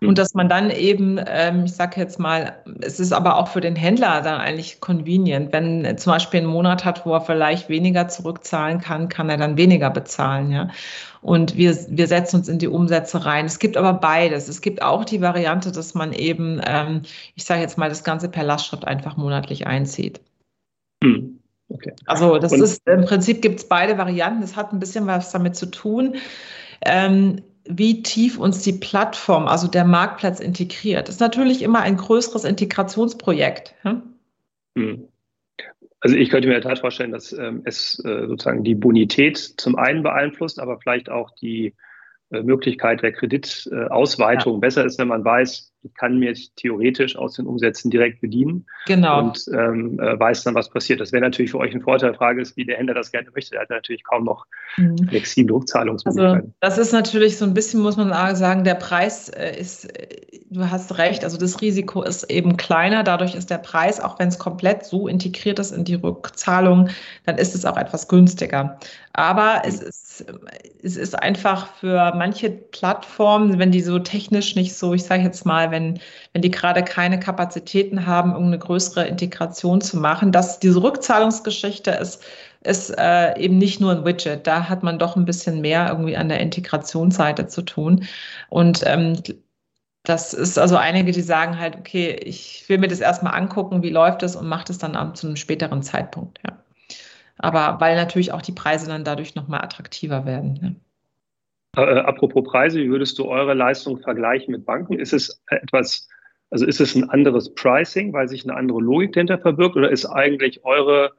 Und hm. dass man dann eben, ähm, ich sage jetzt mal, es ist aber auch für den Händler dann eigentlich convenient. Wenn er zum Beispiel einen Monat hat, wo er vielleicht weniger zurückzahlen kann, kann er dann weniger bezahlen. Ja? Und wir, wir setzen uns in die Umsätze rein. Es gibt aber beides. Es gibt auch die Variante, dass man eben, ähm, ich sage jetzt mal, das Ganze per Lastschrift einfach monatlich einzieht. Hm. Okay. Also das Und ist im Prinzip gibt es beide Varianten. Das hat ein bisschen was damit zu tun. Ähm, wie tief uns die Plattform, also der Marktplatz integriert. Das ist natürlich immer ein größeres Integrationsprojekt. Hm? Also ich könnte mir in der Tat vorstellen, dass ähm, es äh, sozusagen die Bonität zum einen beeinflusst, aber vielleicht auch die äh, Möglichkeit der Kreditausweitung ja. besser ist, wenn man weiß, ich kann mir theoretisch aus den Umsätzen direkt bedienen genau. und ähm, äh, weiß dann, was passiert. Das wäre natürlich für euch ein Vorteil. Die Frage ist, wie der Händler das gerne möchte. Er hat natürlich kaum noch mhm. flexible Rückzahlungsmöglichkeiten. Also das ist natürlich so ein bisschen, muss man sagen, der Preis äh, ist, du hast recht, also das Risiko ist eben kleiner. Dadurch ist der Preis, auch wenn es komplett so integriert ist in die Rückzahlung, dann ist es auch etwas günstiger. Aber es ist, es ist einfach für manche Plattformen, wenn die so technisch nicht so, ich sage jetzt mal, wenn, wenn die gerade keine Kapazitäten haben, irgendeine größere Integration zu machen, dass diese Rückzahlungsgeschichte ist, ist äh, eben nicht nur ein Widget. Da hat man doch ein bisschen mehr irgendwie an der Integrationsseite zu tun. Und ähm, das ist also einige, die sagen halt, okay, ich will mir das erstmal angucken, wie läuft es und mache das dann zu einem späteren Zeitpunkt, ja. Aber weil natürlich auch die Preise dann dadurch nochmal attraktiver werden. Ja. Äh, apropos Preise, wie würdest du eure Leistung vergleichen mit Banken? Ist es etwas, also ist es ein anderes Pricing, weil sich eine andere Logik dahinter verbirgt, oder ist eigentlich eure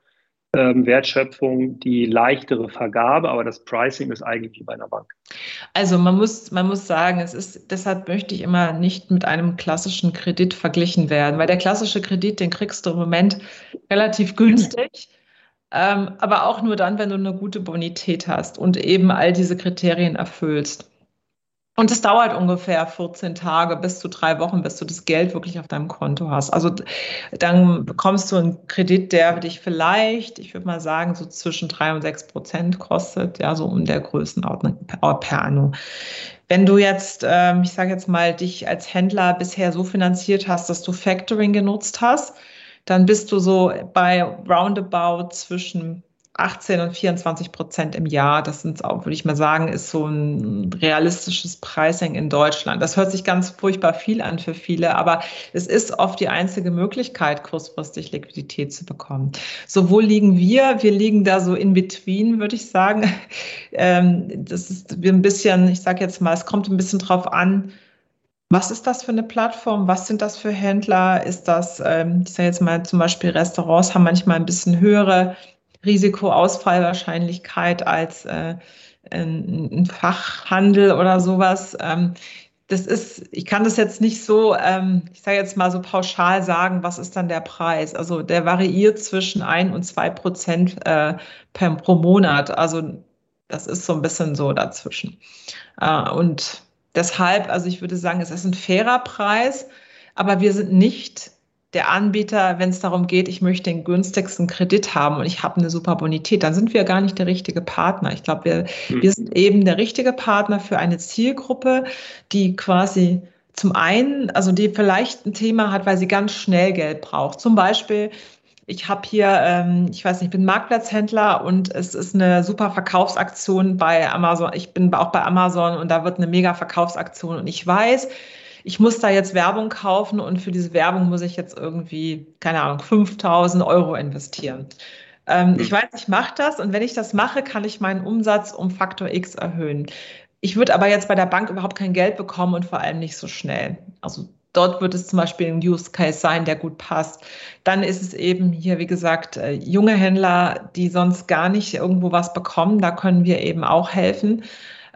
ähm, Wertschöpfung die leichtere Vergabe, aber das Pricing ist eigentlich wie bei einer Bank? Also man muss, man muss sagen, es ist, deshalb möchte ich immer nicht mit einem klassischen Kredit verglichen werden, weil der klassische Kredit, den kriegst du im Moment relativ günstig. Ähm, aber auch nur dann, wenn du eine gute Bonität hast und eben all diese Kriterien erfüllst. Und es dauert ungefähr 14 Tage bis zu drei Wochen, bis du das Geld wirklich auf deinem Konto hast. Also dann bekommst du einen Kredit, der dich vielleicht, ich würde mal sagen, so zwischen drei und sechs Prozent kostet, ja, so um der Größenordnung per Anno. Wenn du jetzt, ähm, ich sage jetzt mal, dich als Händler bisher so finanziert hast, dass du Factoring genutzt hast, dann bist du so bei roundabout zwischen 18 und 24 Prozent im Jahr. Das sind auch, würde ich mal sagen, ist so ein realistisches Pricing in Deutschland. Das hört sich ganz furchtbar viel an für viele, aber es ist oft die einzige Möglichkeit, kurzfristig Liquidität zu bekommen. So wo liegen wir? Wir liegen da so in between, würde ich sagen. Ähm, das ist ein bisschen, ich sage jetzt mal, es kommt ein bisschen drauf an, was ist das für eine Plattform? Was sind das für Händler? Ist das, ähm, ich sage jetzt mal zum Beispiel Restaurants haben manchmal ein bisschen höhere Risikoausfallwahrscheinlichkeit als äh, ein, Fachhandel oder sowas. Ähm, das ist, ich kann das jetzt nicht so, ähm, ich sage jetzt mal so pauschal sagen, was ist dann der Preis? Also der variiert zwischen ein und zwei Prozent äh, pro Monat. Also das ist so ein bisschen so dazwischen. Äh, und Deshalb, also ich würde sagen, es ist ein fairer Preis, aber wir sind nicht der Anbieter, wenn es darum geht, ich möchte den günstigsten Kredit haben und ich habe eine super Bonität, dann sind wir gar nicht der richtige Partner. Ich glaube, wir, mhm. wir sind eben der richtige Partner für eine Zielgruppe, die quasi zum einen, also die vielleicht ein Thema hat, weil sie ganz schnell Geld braucht. Zum Beispiel ich habe hier, ähm, ich weiß nicht, ich bin Marktplatzhändler und es ist eine super Verkaufsaktion bei Amazon. Ich bin auch bei Amazon und da wird eine mega Verkaufsaktion und ich weiß, ich muss da jetzt Werbung kaufen und für diese Werbung muss ich jetzt irgendwie, keine Ahnung, 5000 Euro investieren. Ähm, ich weiß, ich mache das und wenn ich das mache, kann ich meinen Umsatz um Faktor X erhöhen. Ich würde aber jetzt bei der Bank überhaupt kein Geld bekommen und vor allem nicht so schnell. Also Dort wird es zum Beispiel ein Use Case sein, der gut passt. Dann ist es eben hier, wie gesagt, äh, junge Händler, die sonst gar nicht irgendwo was bekommen. Da können wir eben auch helfen.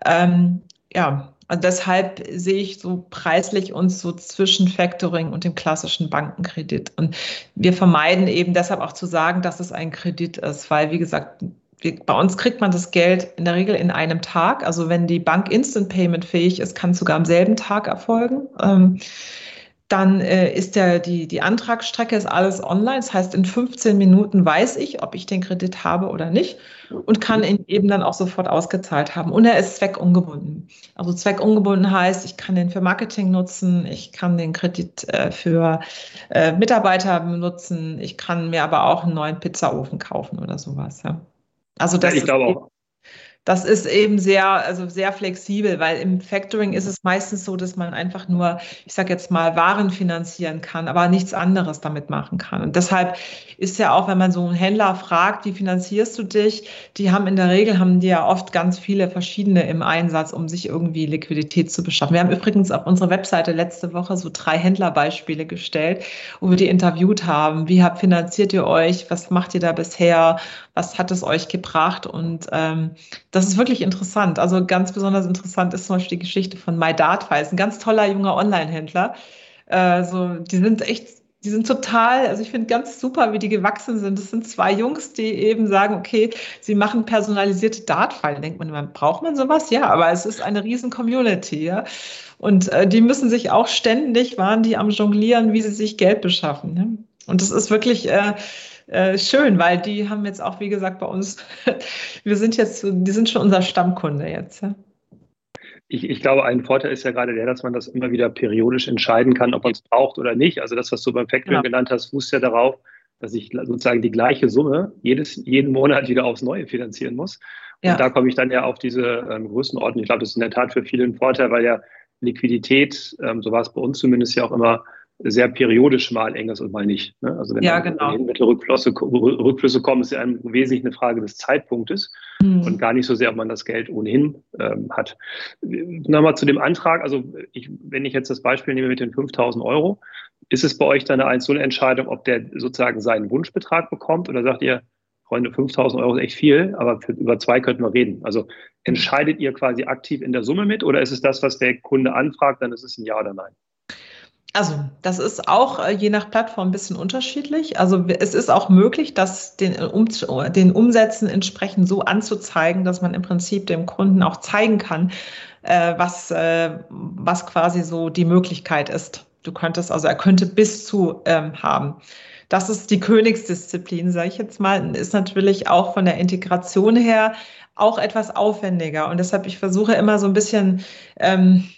Ähm, ja, also deshalb sehe ich so preislich uns so zwischen Factoring und dem klassischen Bankenkredit. Und wir vermeiden eben deshalb auch zu sagen, dass es ein Kredit ist, weil, wie gesagt, bei uns kriegt man das Geld in der Regel in einem Tag. Also wenn die Bank Instant Payment fähig ist, kann es sogar am selben Tag erfolgen. Ähm, dann äh, ist der, die, die Antragsstrecke ist alles online. Das heißt, in 15 Minuten weiß ich, ob ich den Kredit habe oder nicht und kann ihn eben dann auch sofort ausgezahlt haben. Und er ist zweckungebunden. Also zweckungebunden heißt, ich kann den für Marketing nutzen, ich kann den Kredit äh, für äh, Mitarbeiter benutzen, ich kann mir aber auch einen neuen Pizzaofen kaufen oder sowas. Ja. Also das ja, ich glaube auch das ist eben sehr, also sehr flexibel, weil im Factoring ist es meistens so, dass man einfach nur, ich sage jetzt mal, Waren finanzieren kann, aber nichts anderes damit machen kann. Und deshalb ist ja auch, wenn man so einen Händler fragt, wie finanzierst du dich, die haben in der Regel, haben die ja oft ganz viele verschiedene im Einsatz, um sich irgendwie Liquidität zu beschaffen. Wir haben übrigens auf unserer Webseite letzte Woche so drei Händlerbeispiele gestellt, wo wir die interviewt haben. Wie habt finanziert ihr euch? Was macht ihr da bisher? Was hat es euch gebracht? Und ähm, das ist wirklich interessant. Also ganz besonders interessant ist zum Beispiel die Geschichte von MyDartWise, ein ganz toller junger Online-Händler. Äh, die sind echt, die sind total, also ich finde ganz super, wie die gewachsen sind. Das sind zwei Jungs, die eben sagen, okay, sie machen personalisierte Dartpfeile. Da denkt man, braucht man sowas? Ja, aber es ist eine riesen Community, ja. Und äh, die müssen sich auch ständig, waren die am Jonglieren, wie sie sich Geld beschaffen. Ne? Und das ist wirklich, äh, äh, schön, weil die haben jetzt auch, wie gesagt, bei uns, wir sind jetzt, die sind schon unser Stammkunde jetzt. Ja. Ich, ich, glaube, ein Vorteil ist ja gerade der, dass man das immer wieder periodisch entscheiden kann, ob man es braucht oder nicht. Also das, was du beim Factoring ja. genannt hast, fußt ja darauf, dass ich sozusagen die gleiche Summe jedes, jeden Monat wieder aufs Neue finanzieren muss. Und ja. da komme ich dann ja auf diese ähm, Größenordnung. Ich glaube, das ist in der Tat für viele ein Vorteil, weil ja Liquidität, ähm, so war es bei uns zumindest ja auch immer, sehr periodisch mal eng ist und mal nicht. Ne? Also wenn ja, genau. Rückflüsse, Rückflüsse kommen, ist ja im Wesentlichen eine Frage des Zeitpunktes mhm. und gar nicht so sehr, ob man das Geld ohnehin ähm, hat. Nochmal zu dem Antrag. Also ich, wenn ich jetzt das Beispiel nehme mit den 5000 Euro, ist es bei euch dann eine Einzelentscheidung, ob der sozusagen seinen Wunschbetrag bekommt oder sagt ihr, Freunde, 5000 Euro ist echt viel, aber für, über zwei könnten wir reden. Also entscheidet ihr quasi aktiv in der Summe mit oder ist es das, was der Kunde anfragt, dann ist es ein Ja oder Nein? Also, das ist auch äh, je nach Plattform ein bisschen unterschiedlich. Also, es ist auch möglich, das den, äh, um, den Umsätzen entsprechend so anzuzeigen, dass man im Prinzip dem Kunden auch zeigen kann, äh, was, äh, was quasi so die Möglichkeit ist. Du könntest, also er könnte bis zu ähm, haben. Das ist die Königsdisziplin, sage ich jetzt mal, ist natürlich auch von der Integration her auch etwas aufwendiger. Und deshalb, ich versuche immer so ein bisschen, ähm,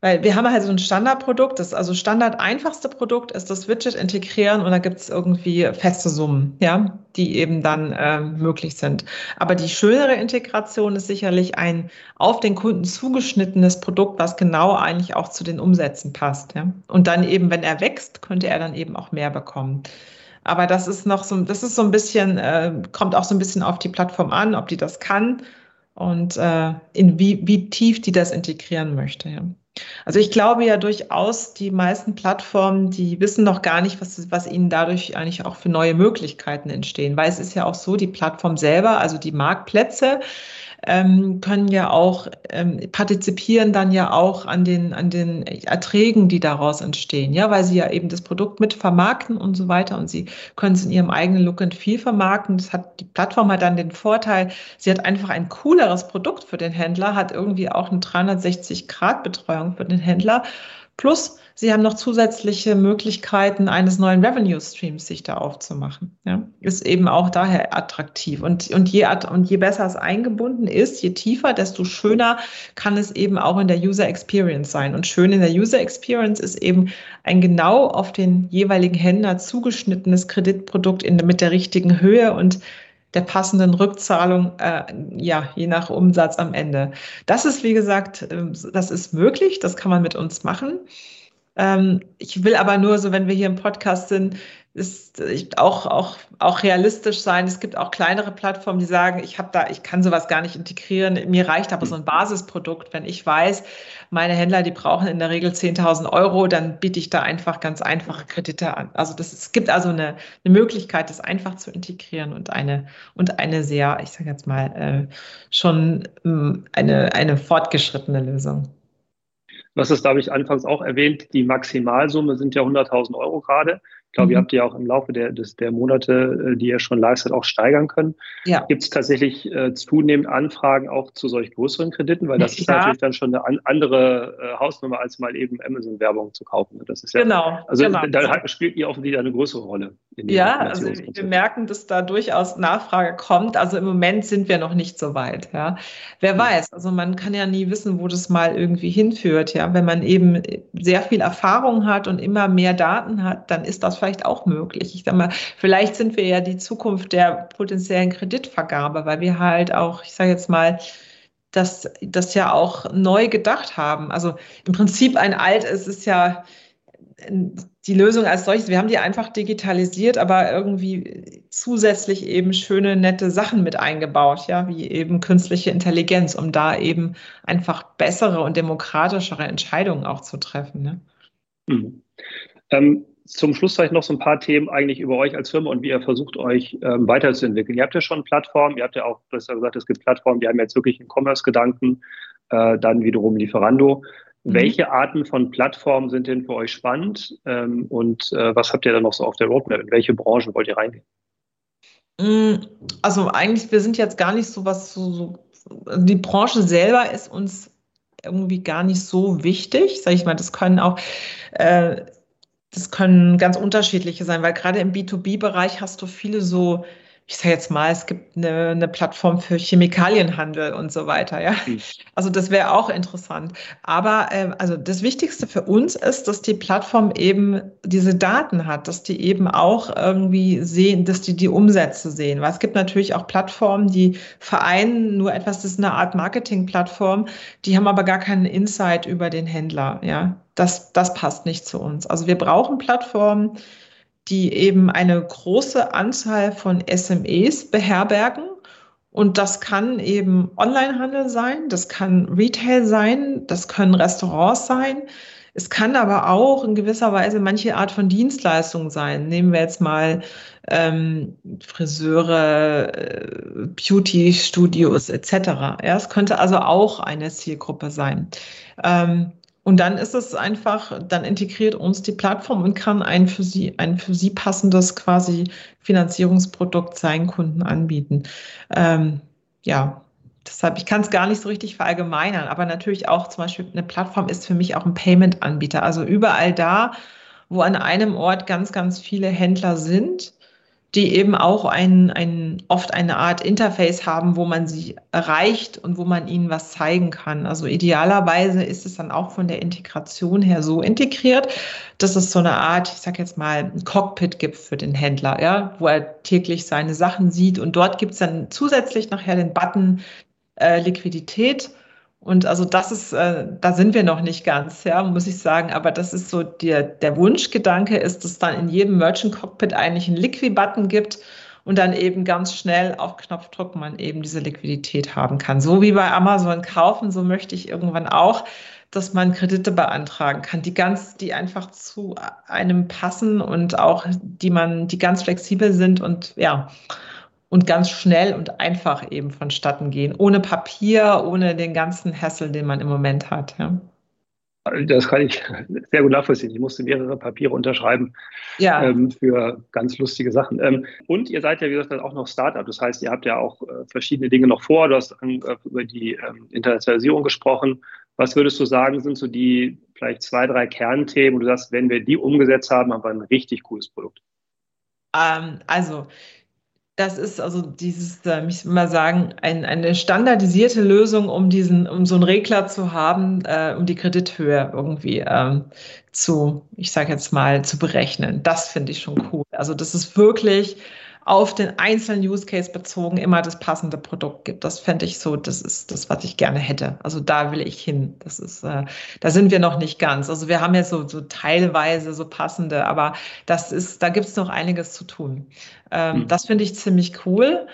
weil wir haben halt so ein Standardprodukt, das also Standard einfachste Produkt ist das Widget integrieren und da gibt es irgendwie feste Summen, ja, die eben dann ähm, möglich sind. Aber die schönere Integration ist sicherlich ein auf den Kunden zugeschnittenes Produkt, was genau eigentlich auch zu den Umsätzen passt. Ja? Und dann eben, wenn er wächst, könnte er dann eben auch mehr bekommen. Aber das ist noch so, das ist so ein bisschen, äh, kommt auch so ein bisschen auf die Plattform an, ob die das kann und äh, in wie, wie tief die das integrieren möchte. Ja. Also ich glaube ja durchaus, die meisten Plattformen, die wissen noch gar nicht, was, was ihnen dadurch eigentlich auch für neue Möglichkeiten entstehen. Weil es ist ja auch so, die Plattform selber, also die Marktplätze, ähm, können ja auch, ähm, partizipieren dann ja auch an den, an den Erträgen, die daraus entstehen, ja, weil sie ja eben das Produkt mit vermarkten und so weiter und sie können es in ihrem eigenen Look and Feel vermarkten. Das hat, die Plattform hat dann den Vorteil, sie hat einfach ein cooleres Produkt für den Händler, hat irgendwie auch eine 360-Grad-Betreuung für den Händler. Plus, Sie haben noch zusätzliche Möglichkeiten eines neuen Revenue Streams sich da aufzumachen. Ja, ist eben auch daher attraktiv. Und, und, je, und je besser es eingebunden ist, je tiefer, desto schöner kann es eben auch in der User Experience sein. Und schön in der User Experience ist eben ein genau auf den jeweiligen Händler zugeschnittenes Kreditprodukt in, mit der richtigen Höhe und der passenden Rückzahlung, äh, ja, je nach Umsatz am Ende. Das ist, wie gesagt, äh, das ist möglich, das kann man mit uns machen. Ähm, ich will aber nur so, wenn wir hier im Podcast sind, ist auch, auch, auch realistisch sein. Es gibt auch kleinere Plattformen, die sagen, ich habe da, ich kann sowas gar nicht integrieren. Mir reicht aber so ein Basisprodukt. Wenn ich weiß, meine Händler, die brauchen in der Regel 10.000 Euro, dann biete ich da einfach ganz einfache Kredite an. Also das, es gibt also eine, eine Möglichkeit, das einfach zu integrieren und eine, und eine sehr, ich sage jetzt mal, äh, schon äh, eine, eine fortgeschrittene Lösung. Was ist, glaube ich, anfangs auch erwähnt, die Maximalsumme sind ja 100.000 Euro gerade. Ich glaube, mhm. ihr habt ja auch im Laufe der, des, der Monate, äh, die ihr schon leistet, auch steigern können. Ja. Gibt es tatsächlich äh, zunehmend Anfragen auch zu solch größeren Krediten? Weil das ja. ist natürlich dann schon eine an, andere äh, Hausnummer, als mal eben Amazon-Werbung zu kaufen. Das ist ja, genau. Also genau. da spielt ihr offensichtlich eine größere Rolle. ja, also wir merken, dass da durchaus Nachfrage kommt. Also im Moment sind wir noch nicht so weit. Ja. Wer mhm. weiß, also man kann ja nie wissen, wo das mal irgendwie hinführt. Ja. Wenn man eben sehr viel Erfahrung hat und immer mehr Daten hat, dann ist das vielleicht auch möglich. Ich sag mal, vielleicht sind wir ja die Zukunft der potenziellen Kreditvergabe, weil wir halt auch, ich sage jetzt mal, das, das ja auch neu gedacht haben. Also im Prinzip ein Alt ist es ja die Lösung als solches. Wir haben die einfach digitalisiert, aber irgendwie zusätzlich eben schöne, nette Sachen mit eingebaut, ja, wie eben künstliche Intelligenz, um da eben einfach bessere und demokratischere Entscheidungen auch zu treffen. Ne? Mhm. Ähm, zum Schluss vielleicht noch so ein paar Themen eigentlich über euch als Firma und wie ihr versucht, euch ähm, weiterzuentwickeln. Ihr habt ja schon Plattformen, ihr habt ja auch, besser gesagt, es gibt Plattformen, die haben jetzt wirklich einen Commerce-Gedanken, äh, dann wiederum Lieferando. Mhm. Welche Arten von Plattformen sind denn für euch spannend ähm, und äh, was habt ihr dann noch so auf der Roadmap? In welche Branchen wollt ihr reingehen? Mm, also eigentlich, wir sind jetzt gar nicht so was, so, so die Branche selber ist uns irgendwie gar nicht so wichtig, sage ich mal. Das können auch äh, das können ganz unterschiedliche sein, weil gerade im B2B-Bereich hast du viele so, ich sage jetzt mal, es gibt eine, eine, Plattform für Chemikalienhandel und so weiter. Ja, mhm. also das wäre auch interessant. Aber äh, also das Wichtigste für uns ist, dass die Plattform eben diese Daten hat, dass die eben auch irgendwie sehen, dass die die Umsätze sehen. Weil es gibt natürlich auch Plattformen, die vereinen nur etwas, das ist eine Art Marketing-Plattform, die haben aber gar keinen Insight über den Händler. Ja, das, das passt nicht zu uns. Also wir brauchen Plattformen, die eben eine große Anzahl von SMEs beherbergen. Und das kann eben Onlinehandel sein, das kann Retail sein, das können Restaurants sein. Es kann aber auch in gewisser Weise manche Art von Dienstleistung sein. Nehmen wir jetzt mal ähm, Friseure, äh, Beauty-Studios etc. Ja, es könnte also auch eine Zielgruppe sein. Ähm, und dann ist es einfach, dann integriert uns die Plattform und kann ein für sie, ein für sie passendes quasi Finanzierungsprodukt seinen Kunden anbieten. Ähm, ja, deshalb, ich kann es gar nicht so richtig verallgemeinern, aber natürlich auch zum Beispiel eine Plattform ist für mich auch ein Payment-Anbieter. Also überall da, wo an einem Ort ganz, ganz viele Händler sind, die eben auch ein, ein, oft eine Art Interface haben, wo man sie erreicht und wo man ihnen was zeigen kann. Also idealerweise ist es dann auch von der Integration her so integriert, dass es so eine Art, ich sage jetzt mal, ein Cockpit gibt für den Händler, ja, wo er täglich seine Sachen sieht und dort gibt es dann zusätzlich nachher den Button äh, Liquidität und also das ist, äh, da sind wir noch nicht ganz, ja, muss ich sagen. Aber das ist so der, der Wunschgedanke ist, dass dann in jedem Merchant Cockpit eigentlich einen Liquid-Button gibt und dann eben ganz schnell auf Knopfdruck man eben diese Liquidität haben kann. So wie bei Amazon kaufen, so möchte ich irgendwann auch, dass man Kredite beantragen kann, die ganz, die einfach zu einem passen und auch die man, die ganz flexibel sind und ja, und ganz schnell und einfach eben vonstatten gehen, ohne Papier, ohne den ganzen Hassel, den man im Moment hat. Ja. Das kann ich sehr gut nachvollziehen. Ich musste mehrere Papiere unterschreiben ja. ähm, für ganz lustige Sachen. Ähm, und ihr seid ja, wie gesagt, auch noch Startup. Das heißt, ihr habt ja auch äh, verschiedene Dinge noch vor. Du hast äh, über die ähm, Internationalisierung gesprochen. Was würdest du sagen, sind so die vielleicht zwei, drei Kernthemen, wo du sagst, wenn wir die umgesetzt haben, haben wir ein richtig cooles Produkt? Ähm, also, das ist also dieses, äh, ich will mal sagen, ein, eine standardisierte Lösung, um diesen, um so einen Regler zu haben, äh, um die Kredithöhe irgendwie ähm, zu, ich sage jetzt mal, zu berechnen. Das finde ich schon cool. Also das ist wirklich auf den einzelnen Use Case bezogen immer das passende Produkt gibt. Das fände ich so, das ist das, was ich gerne hätte. Also da will ich hin. Das ist, äh, da sind wir noch nicht ganz. Also wir haben jetzt so, so teilweise so passende, aber das ist, da gibt es noch einiges zu tun. Ähm, mhm. Das finde ich ziemlich cool.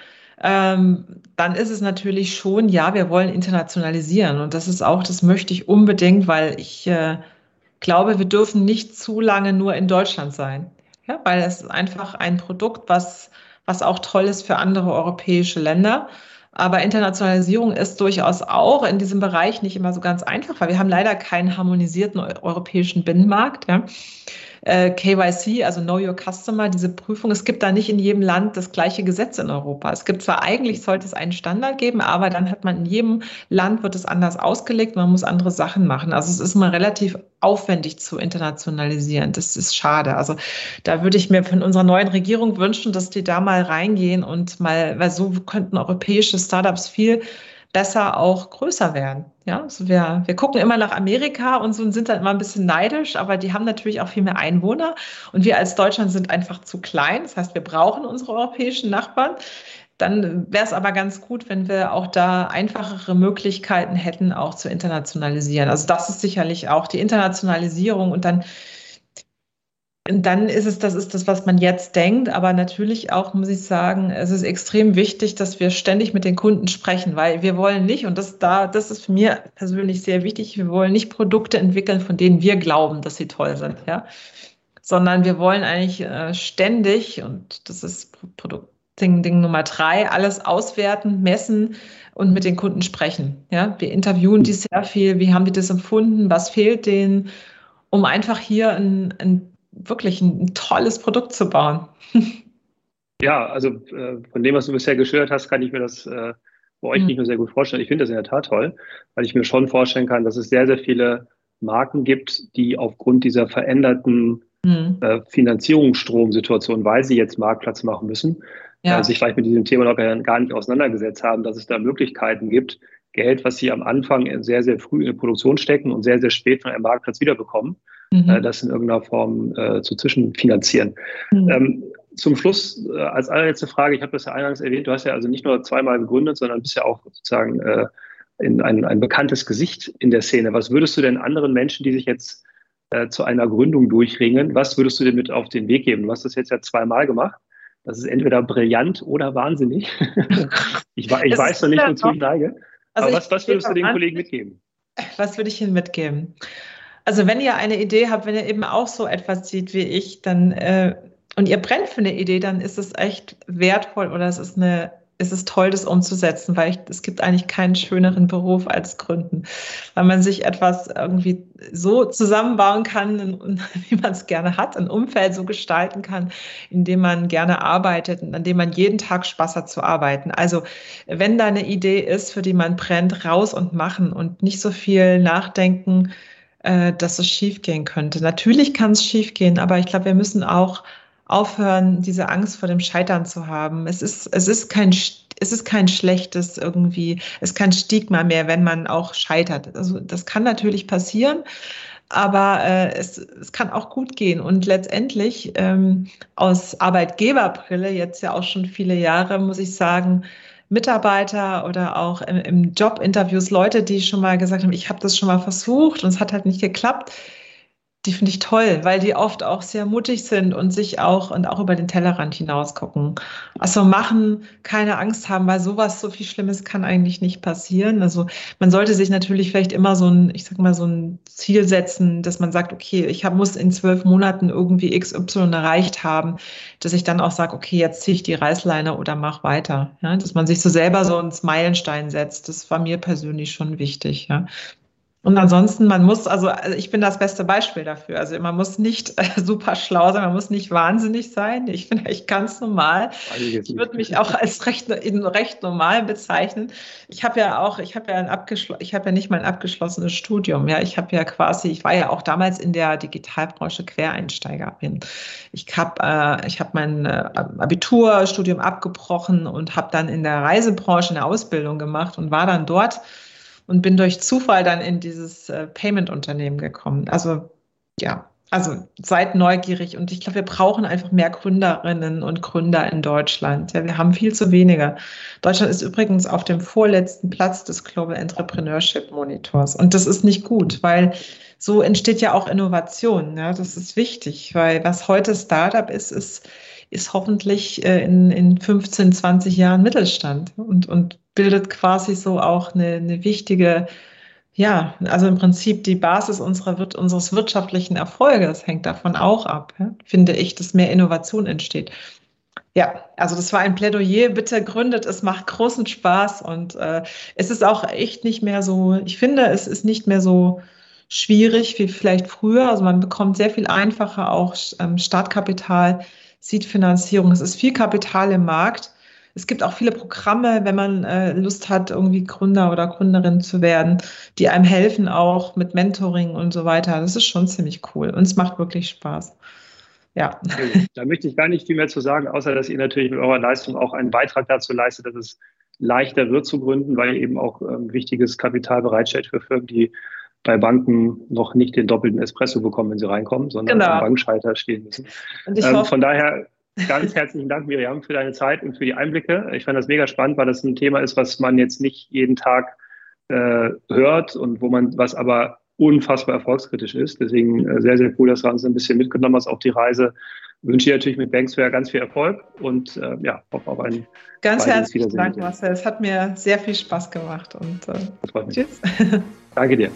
Ähm, dann ist es natürlich schon, ja, wir wollen internationalisieren. Und das ist auch, das möchte ich unbedingt, weil ich äh, glaube, wir dürfen nicht zu lange nur in Deutschland sein. Ja, weil es ist einfach ein Produkt, was was auch toll ist für andere europäische Länder. Aber Internationalisierung ist durchaus auch in diesem Bereich nicht immer so ganz einfach, weil wir haben leider keinen harmonisierten europäischen Binnenmarkt. Ja. Äh, KYC, also Know Your Customer, diese Prüfung. Es gibt da nicht in jedem Land das gleiche Gesetz in Europa. Es gibt zwar eigentlich, sollte es einen Standard geben, aber dann hat man in jedem Land wird es anders ausgelegt, man muss andere Sachen machen. Also es ist mal relativ aufwendig zu internationalisieren. Das ist schade. Also da würde ich mir von unserer neuen Regierung wünschen, dass die da mal reingehen und mal, weil so könnten europäische Startups viel besser auch größer werden. Ja, also wir, wir gucken immer nach Amerika und so und sind dann immer ein bisschen neidisch, aber die haben natürlich auch viel mehr Einwohner und wir als Deutschland sind einfach zu klein. Das heißt, wir brauchen unsere europäischen Nachbarn. Dann wäre es aber ganz gut, wenn wir auch da einfachere Möglichkeiten hätten, auch zu internationalisieren. Also das ist sicherlich auch die Internationalisierung und dann dann ist es, das ist das, was man jetzt denkt, aber natürlich auch, muss ich sagen, es ist extrem wichtig, dass wir ständig mit den Kunden sprechen, weil wir wollen nicht, und das da, das ist für mir persönlich sehr wichtig, wir wollen nicht Produkte entwickeln, von denen wir glauben, dass sie toll sind, ja. Sondern wir wollen eigentlich äh, ständig, und das ist Produkt Ding, Ding Nummer drei, alles auswerten, messen und mit den Kunden sprechen. Ja, wir interviewen die sehr viel, wie haben die das empfunden, was fehlt denen, um einfach hier ein, ein wirklich ein, tolles Produkt zu bauen. Ja, also äh, von dem, was du bisher geschildert hast, kann ich mir das äh, bei euch mhm. nicht nur sehr gut vorstellen. Ich finde das in der Tat toll, weil ich mir schon vorstellen kann, dass es sehr, sehr viele Marken gibt, die aufgrund dieser veränderten mhm. äh, Finanzierungsstromsituation, weil sie jetzt Marktplatz machen müssen, ja. äh, sich vielleicht mit diesem Thema noch gar nicht auseinandergesetzt haben, dass es da Möglichkeiten gibt, Geld, was sie am Anfang sehr, sehr früh in die Produktion stecken und sehr, sehr spät von einem Marktplatz wiederbekommen, mhm. äh, das in irgendeiner Form äh, zu zwischenfinanzieren. Mhm. Ähm, zum Schluss äh, als allerletzte Frage, ich habe das ja eingangs erwähnt, du hast ja also nicht nur zweimal gegründet, sondern bist ja auch sozusagen äh, in ein, ein bekanntes Gesicht in der Szene. Was würdest du denn anderen Menschen, die sich jetzt äh, zu einer Gründung durchringen, was würdest du denn mit auf den Weg geben? Du hast das jetzt ja zweimal gemacht. Das ist entweder brillant oder wahnsinnig. ich, ich weiß noch nicht, wozu ich neige. Also Aber was, was würdest du den Kollegen mitgeben? Was würde ich Ihnen mitgeben? Also wenn ihr eine Idee habt, wenn ihr eben auch so etwas sieht wie ich, dann äh, und ihr brennt für eine Idee, dann ist es echt wertvoll oder es ist eine es ist toll, das umzusetzen, weil ich, es gibt eigentlich keinen schöneren Beruf als Gründen, weil man sich etwas irgendwie so zusammenbauen kann, wie man es gerne hat, ein Umfeld so gestalten kann, in dem man gerne arbeitet und an dem man jeden Tag Spaß hat zu arbeiten. Also wenn da eine Idee ist, für die man brennt, raus und machen und nicht so viel nachdenken, äh, dass es schiefgehen könnte. Natürlich kann es schiefgehen, aber ich glaube, wir müssen auch aufhören, diese Angst vor dem Scheitern zu haben. Es ist, es ist kein, es ist kein schlechtes irgendwie, es ist kein Stigma mehr, wenn man auch scheitert. Also das kann natürlich passieren, aber äh, es, es kann auch gut gehen. Und letztendlich ähm, aus Arbeitgeberbrille, jetzt ja auch schon viele Jahre, muss ich sagen, Mitarbeiter oder auch im, im Jobinterviews Leute, die schon mal gesagt haben, ich habe das schon mal versucht und es hat halt nicht geklappt die finde ich toll, weil die oft auch sehr mutig sind und sich auch und auch über den Tellerrand hinaus gucken. Also machen, keine Angst haben, weil sowas, so viel Schlimmes kann eigentlich nicht passieren. Also man sollte sich natürlich vielleicht immer so ein, ich sag mal, so ein Ziel setzen, dass man sagt, okay, ich hab, muss in zwölf Monaten irgendwie XY erreicht haben, dass ich dann auch sage, okay, jetzt ziehe ich die Reißleine oder mach weiter. Ja, dass man sich so selber so ins Meilenstein setzt. Das war mir persönlich schon wichtig. Ja. Und ansonsten, man muss, also, also ich bin das beste Beispiel dafür. Also man muss nicht äh, super schlau sein, man muss nicht wahnsinnig sein. Ich bin echt ganz normal. Ich würde mich auch als recht, recht normal bezeichnen. Ich habe ja auch, ich habe ja ein abgeschlossen, ich habe ja nicht mal ein abgeschlossenes Studium. Ja, ich habe ja quasi, ich war ja auch damals in der Digitalbranche Quereinsteigerin. Ich habe, äh, ich habe mein äh, Abiturstudium abgebrochen und habe dann in der Reisebranche eine Ausbildung gemacht und war dann dort und bin durch Zufall dann in dieses äh, Payment-Unternehmen gekommen. Also ja, also seid neugierig und ich glaube, wir brauchen einfach mehr Gründerinnen und Gründer in Deutschland. Ja, wir haben viel zu wenige. Deutschland ist übrigens auf dem vorletzten Platz des Global Entrepreneurship Monitors und das ist nicht gut, weil so entsteht ja auch Innovation. Ja, das ist wichtig, weil was heute Startup ist, ist, ist hoffentlich äh, in, in 15, 20 Jahren Mittelstand und, und bildet quasi so auch eine, eine wichtige ja, also im Prinzip die Basis unserer, unseres wirtschaftlichen Erfolges hängt davon auch ab, ja, finde ich, dass mehr Innovation entsteht. Ja, also das war ein Plädoyer. Bitte gründet, es macht großen Spaß und äh, es ist auch echt nicht mehr so, ich finde, es ist nicht mehr so schwierig wie vielleicht früher. Also man bekommt sehr viel einfacher auch ähm, Startkapital, Seed-Finanzierung. Es ist viel Kapital im Markt es gibt auch viele Programme, wenn man äh, Lust hat, irgendwie Gründer oder Gründerin zu werden, die einem helfen, auch mit Mentoring und so weiter. Das ist schon ziemlich cool und es macht wirklich Spaß. Ja. Da möchte ich gar nicht viel mehr zu sagen, außer dass ihr natürlich mit eurer Leistung auch einen Beitrag dazu leistet, dass es leichter wird zu gründen, weil ihr eben auch ähm, wichtiges Kapital bereitstellt für Firmen, die bei Banken noch nicht den doppelten Espresso bekommen, wenn sie reinkommen, sondern genau. am Bankschalter stehen müssen. Ähm, von daher Ganz herzlichen Dank, Miriam, für deine Zeit und für die Einblicke. Ich fand das mega spannend, weil das ein Thema ist, was man jetzt nicht jeden Tag äh, hört und wo man, was aber unfassbar erfolgskritisch ist. Deswegen äh, sehr, sehr cool, dass du uns ein bisschen mitgenommen hast auf die Reise. Ich wünsche dir natürlich mit Banksware ganz viel Erfolg und äh, ja, hoffe auf einen Ganz herzlichen Dank, Marcel. Es hat mir sehr viel Spaß gemacht und äh, tschüss. Danke dir.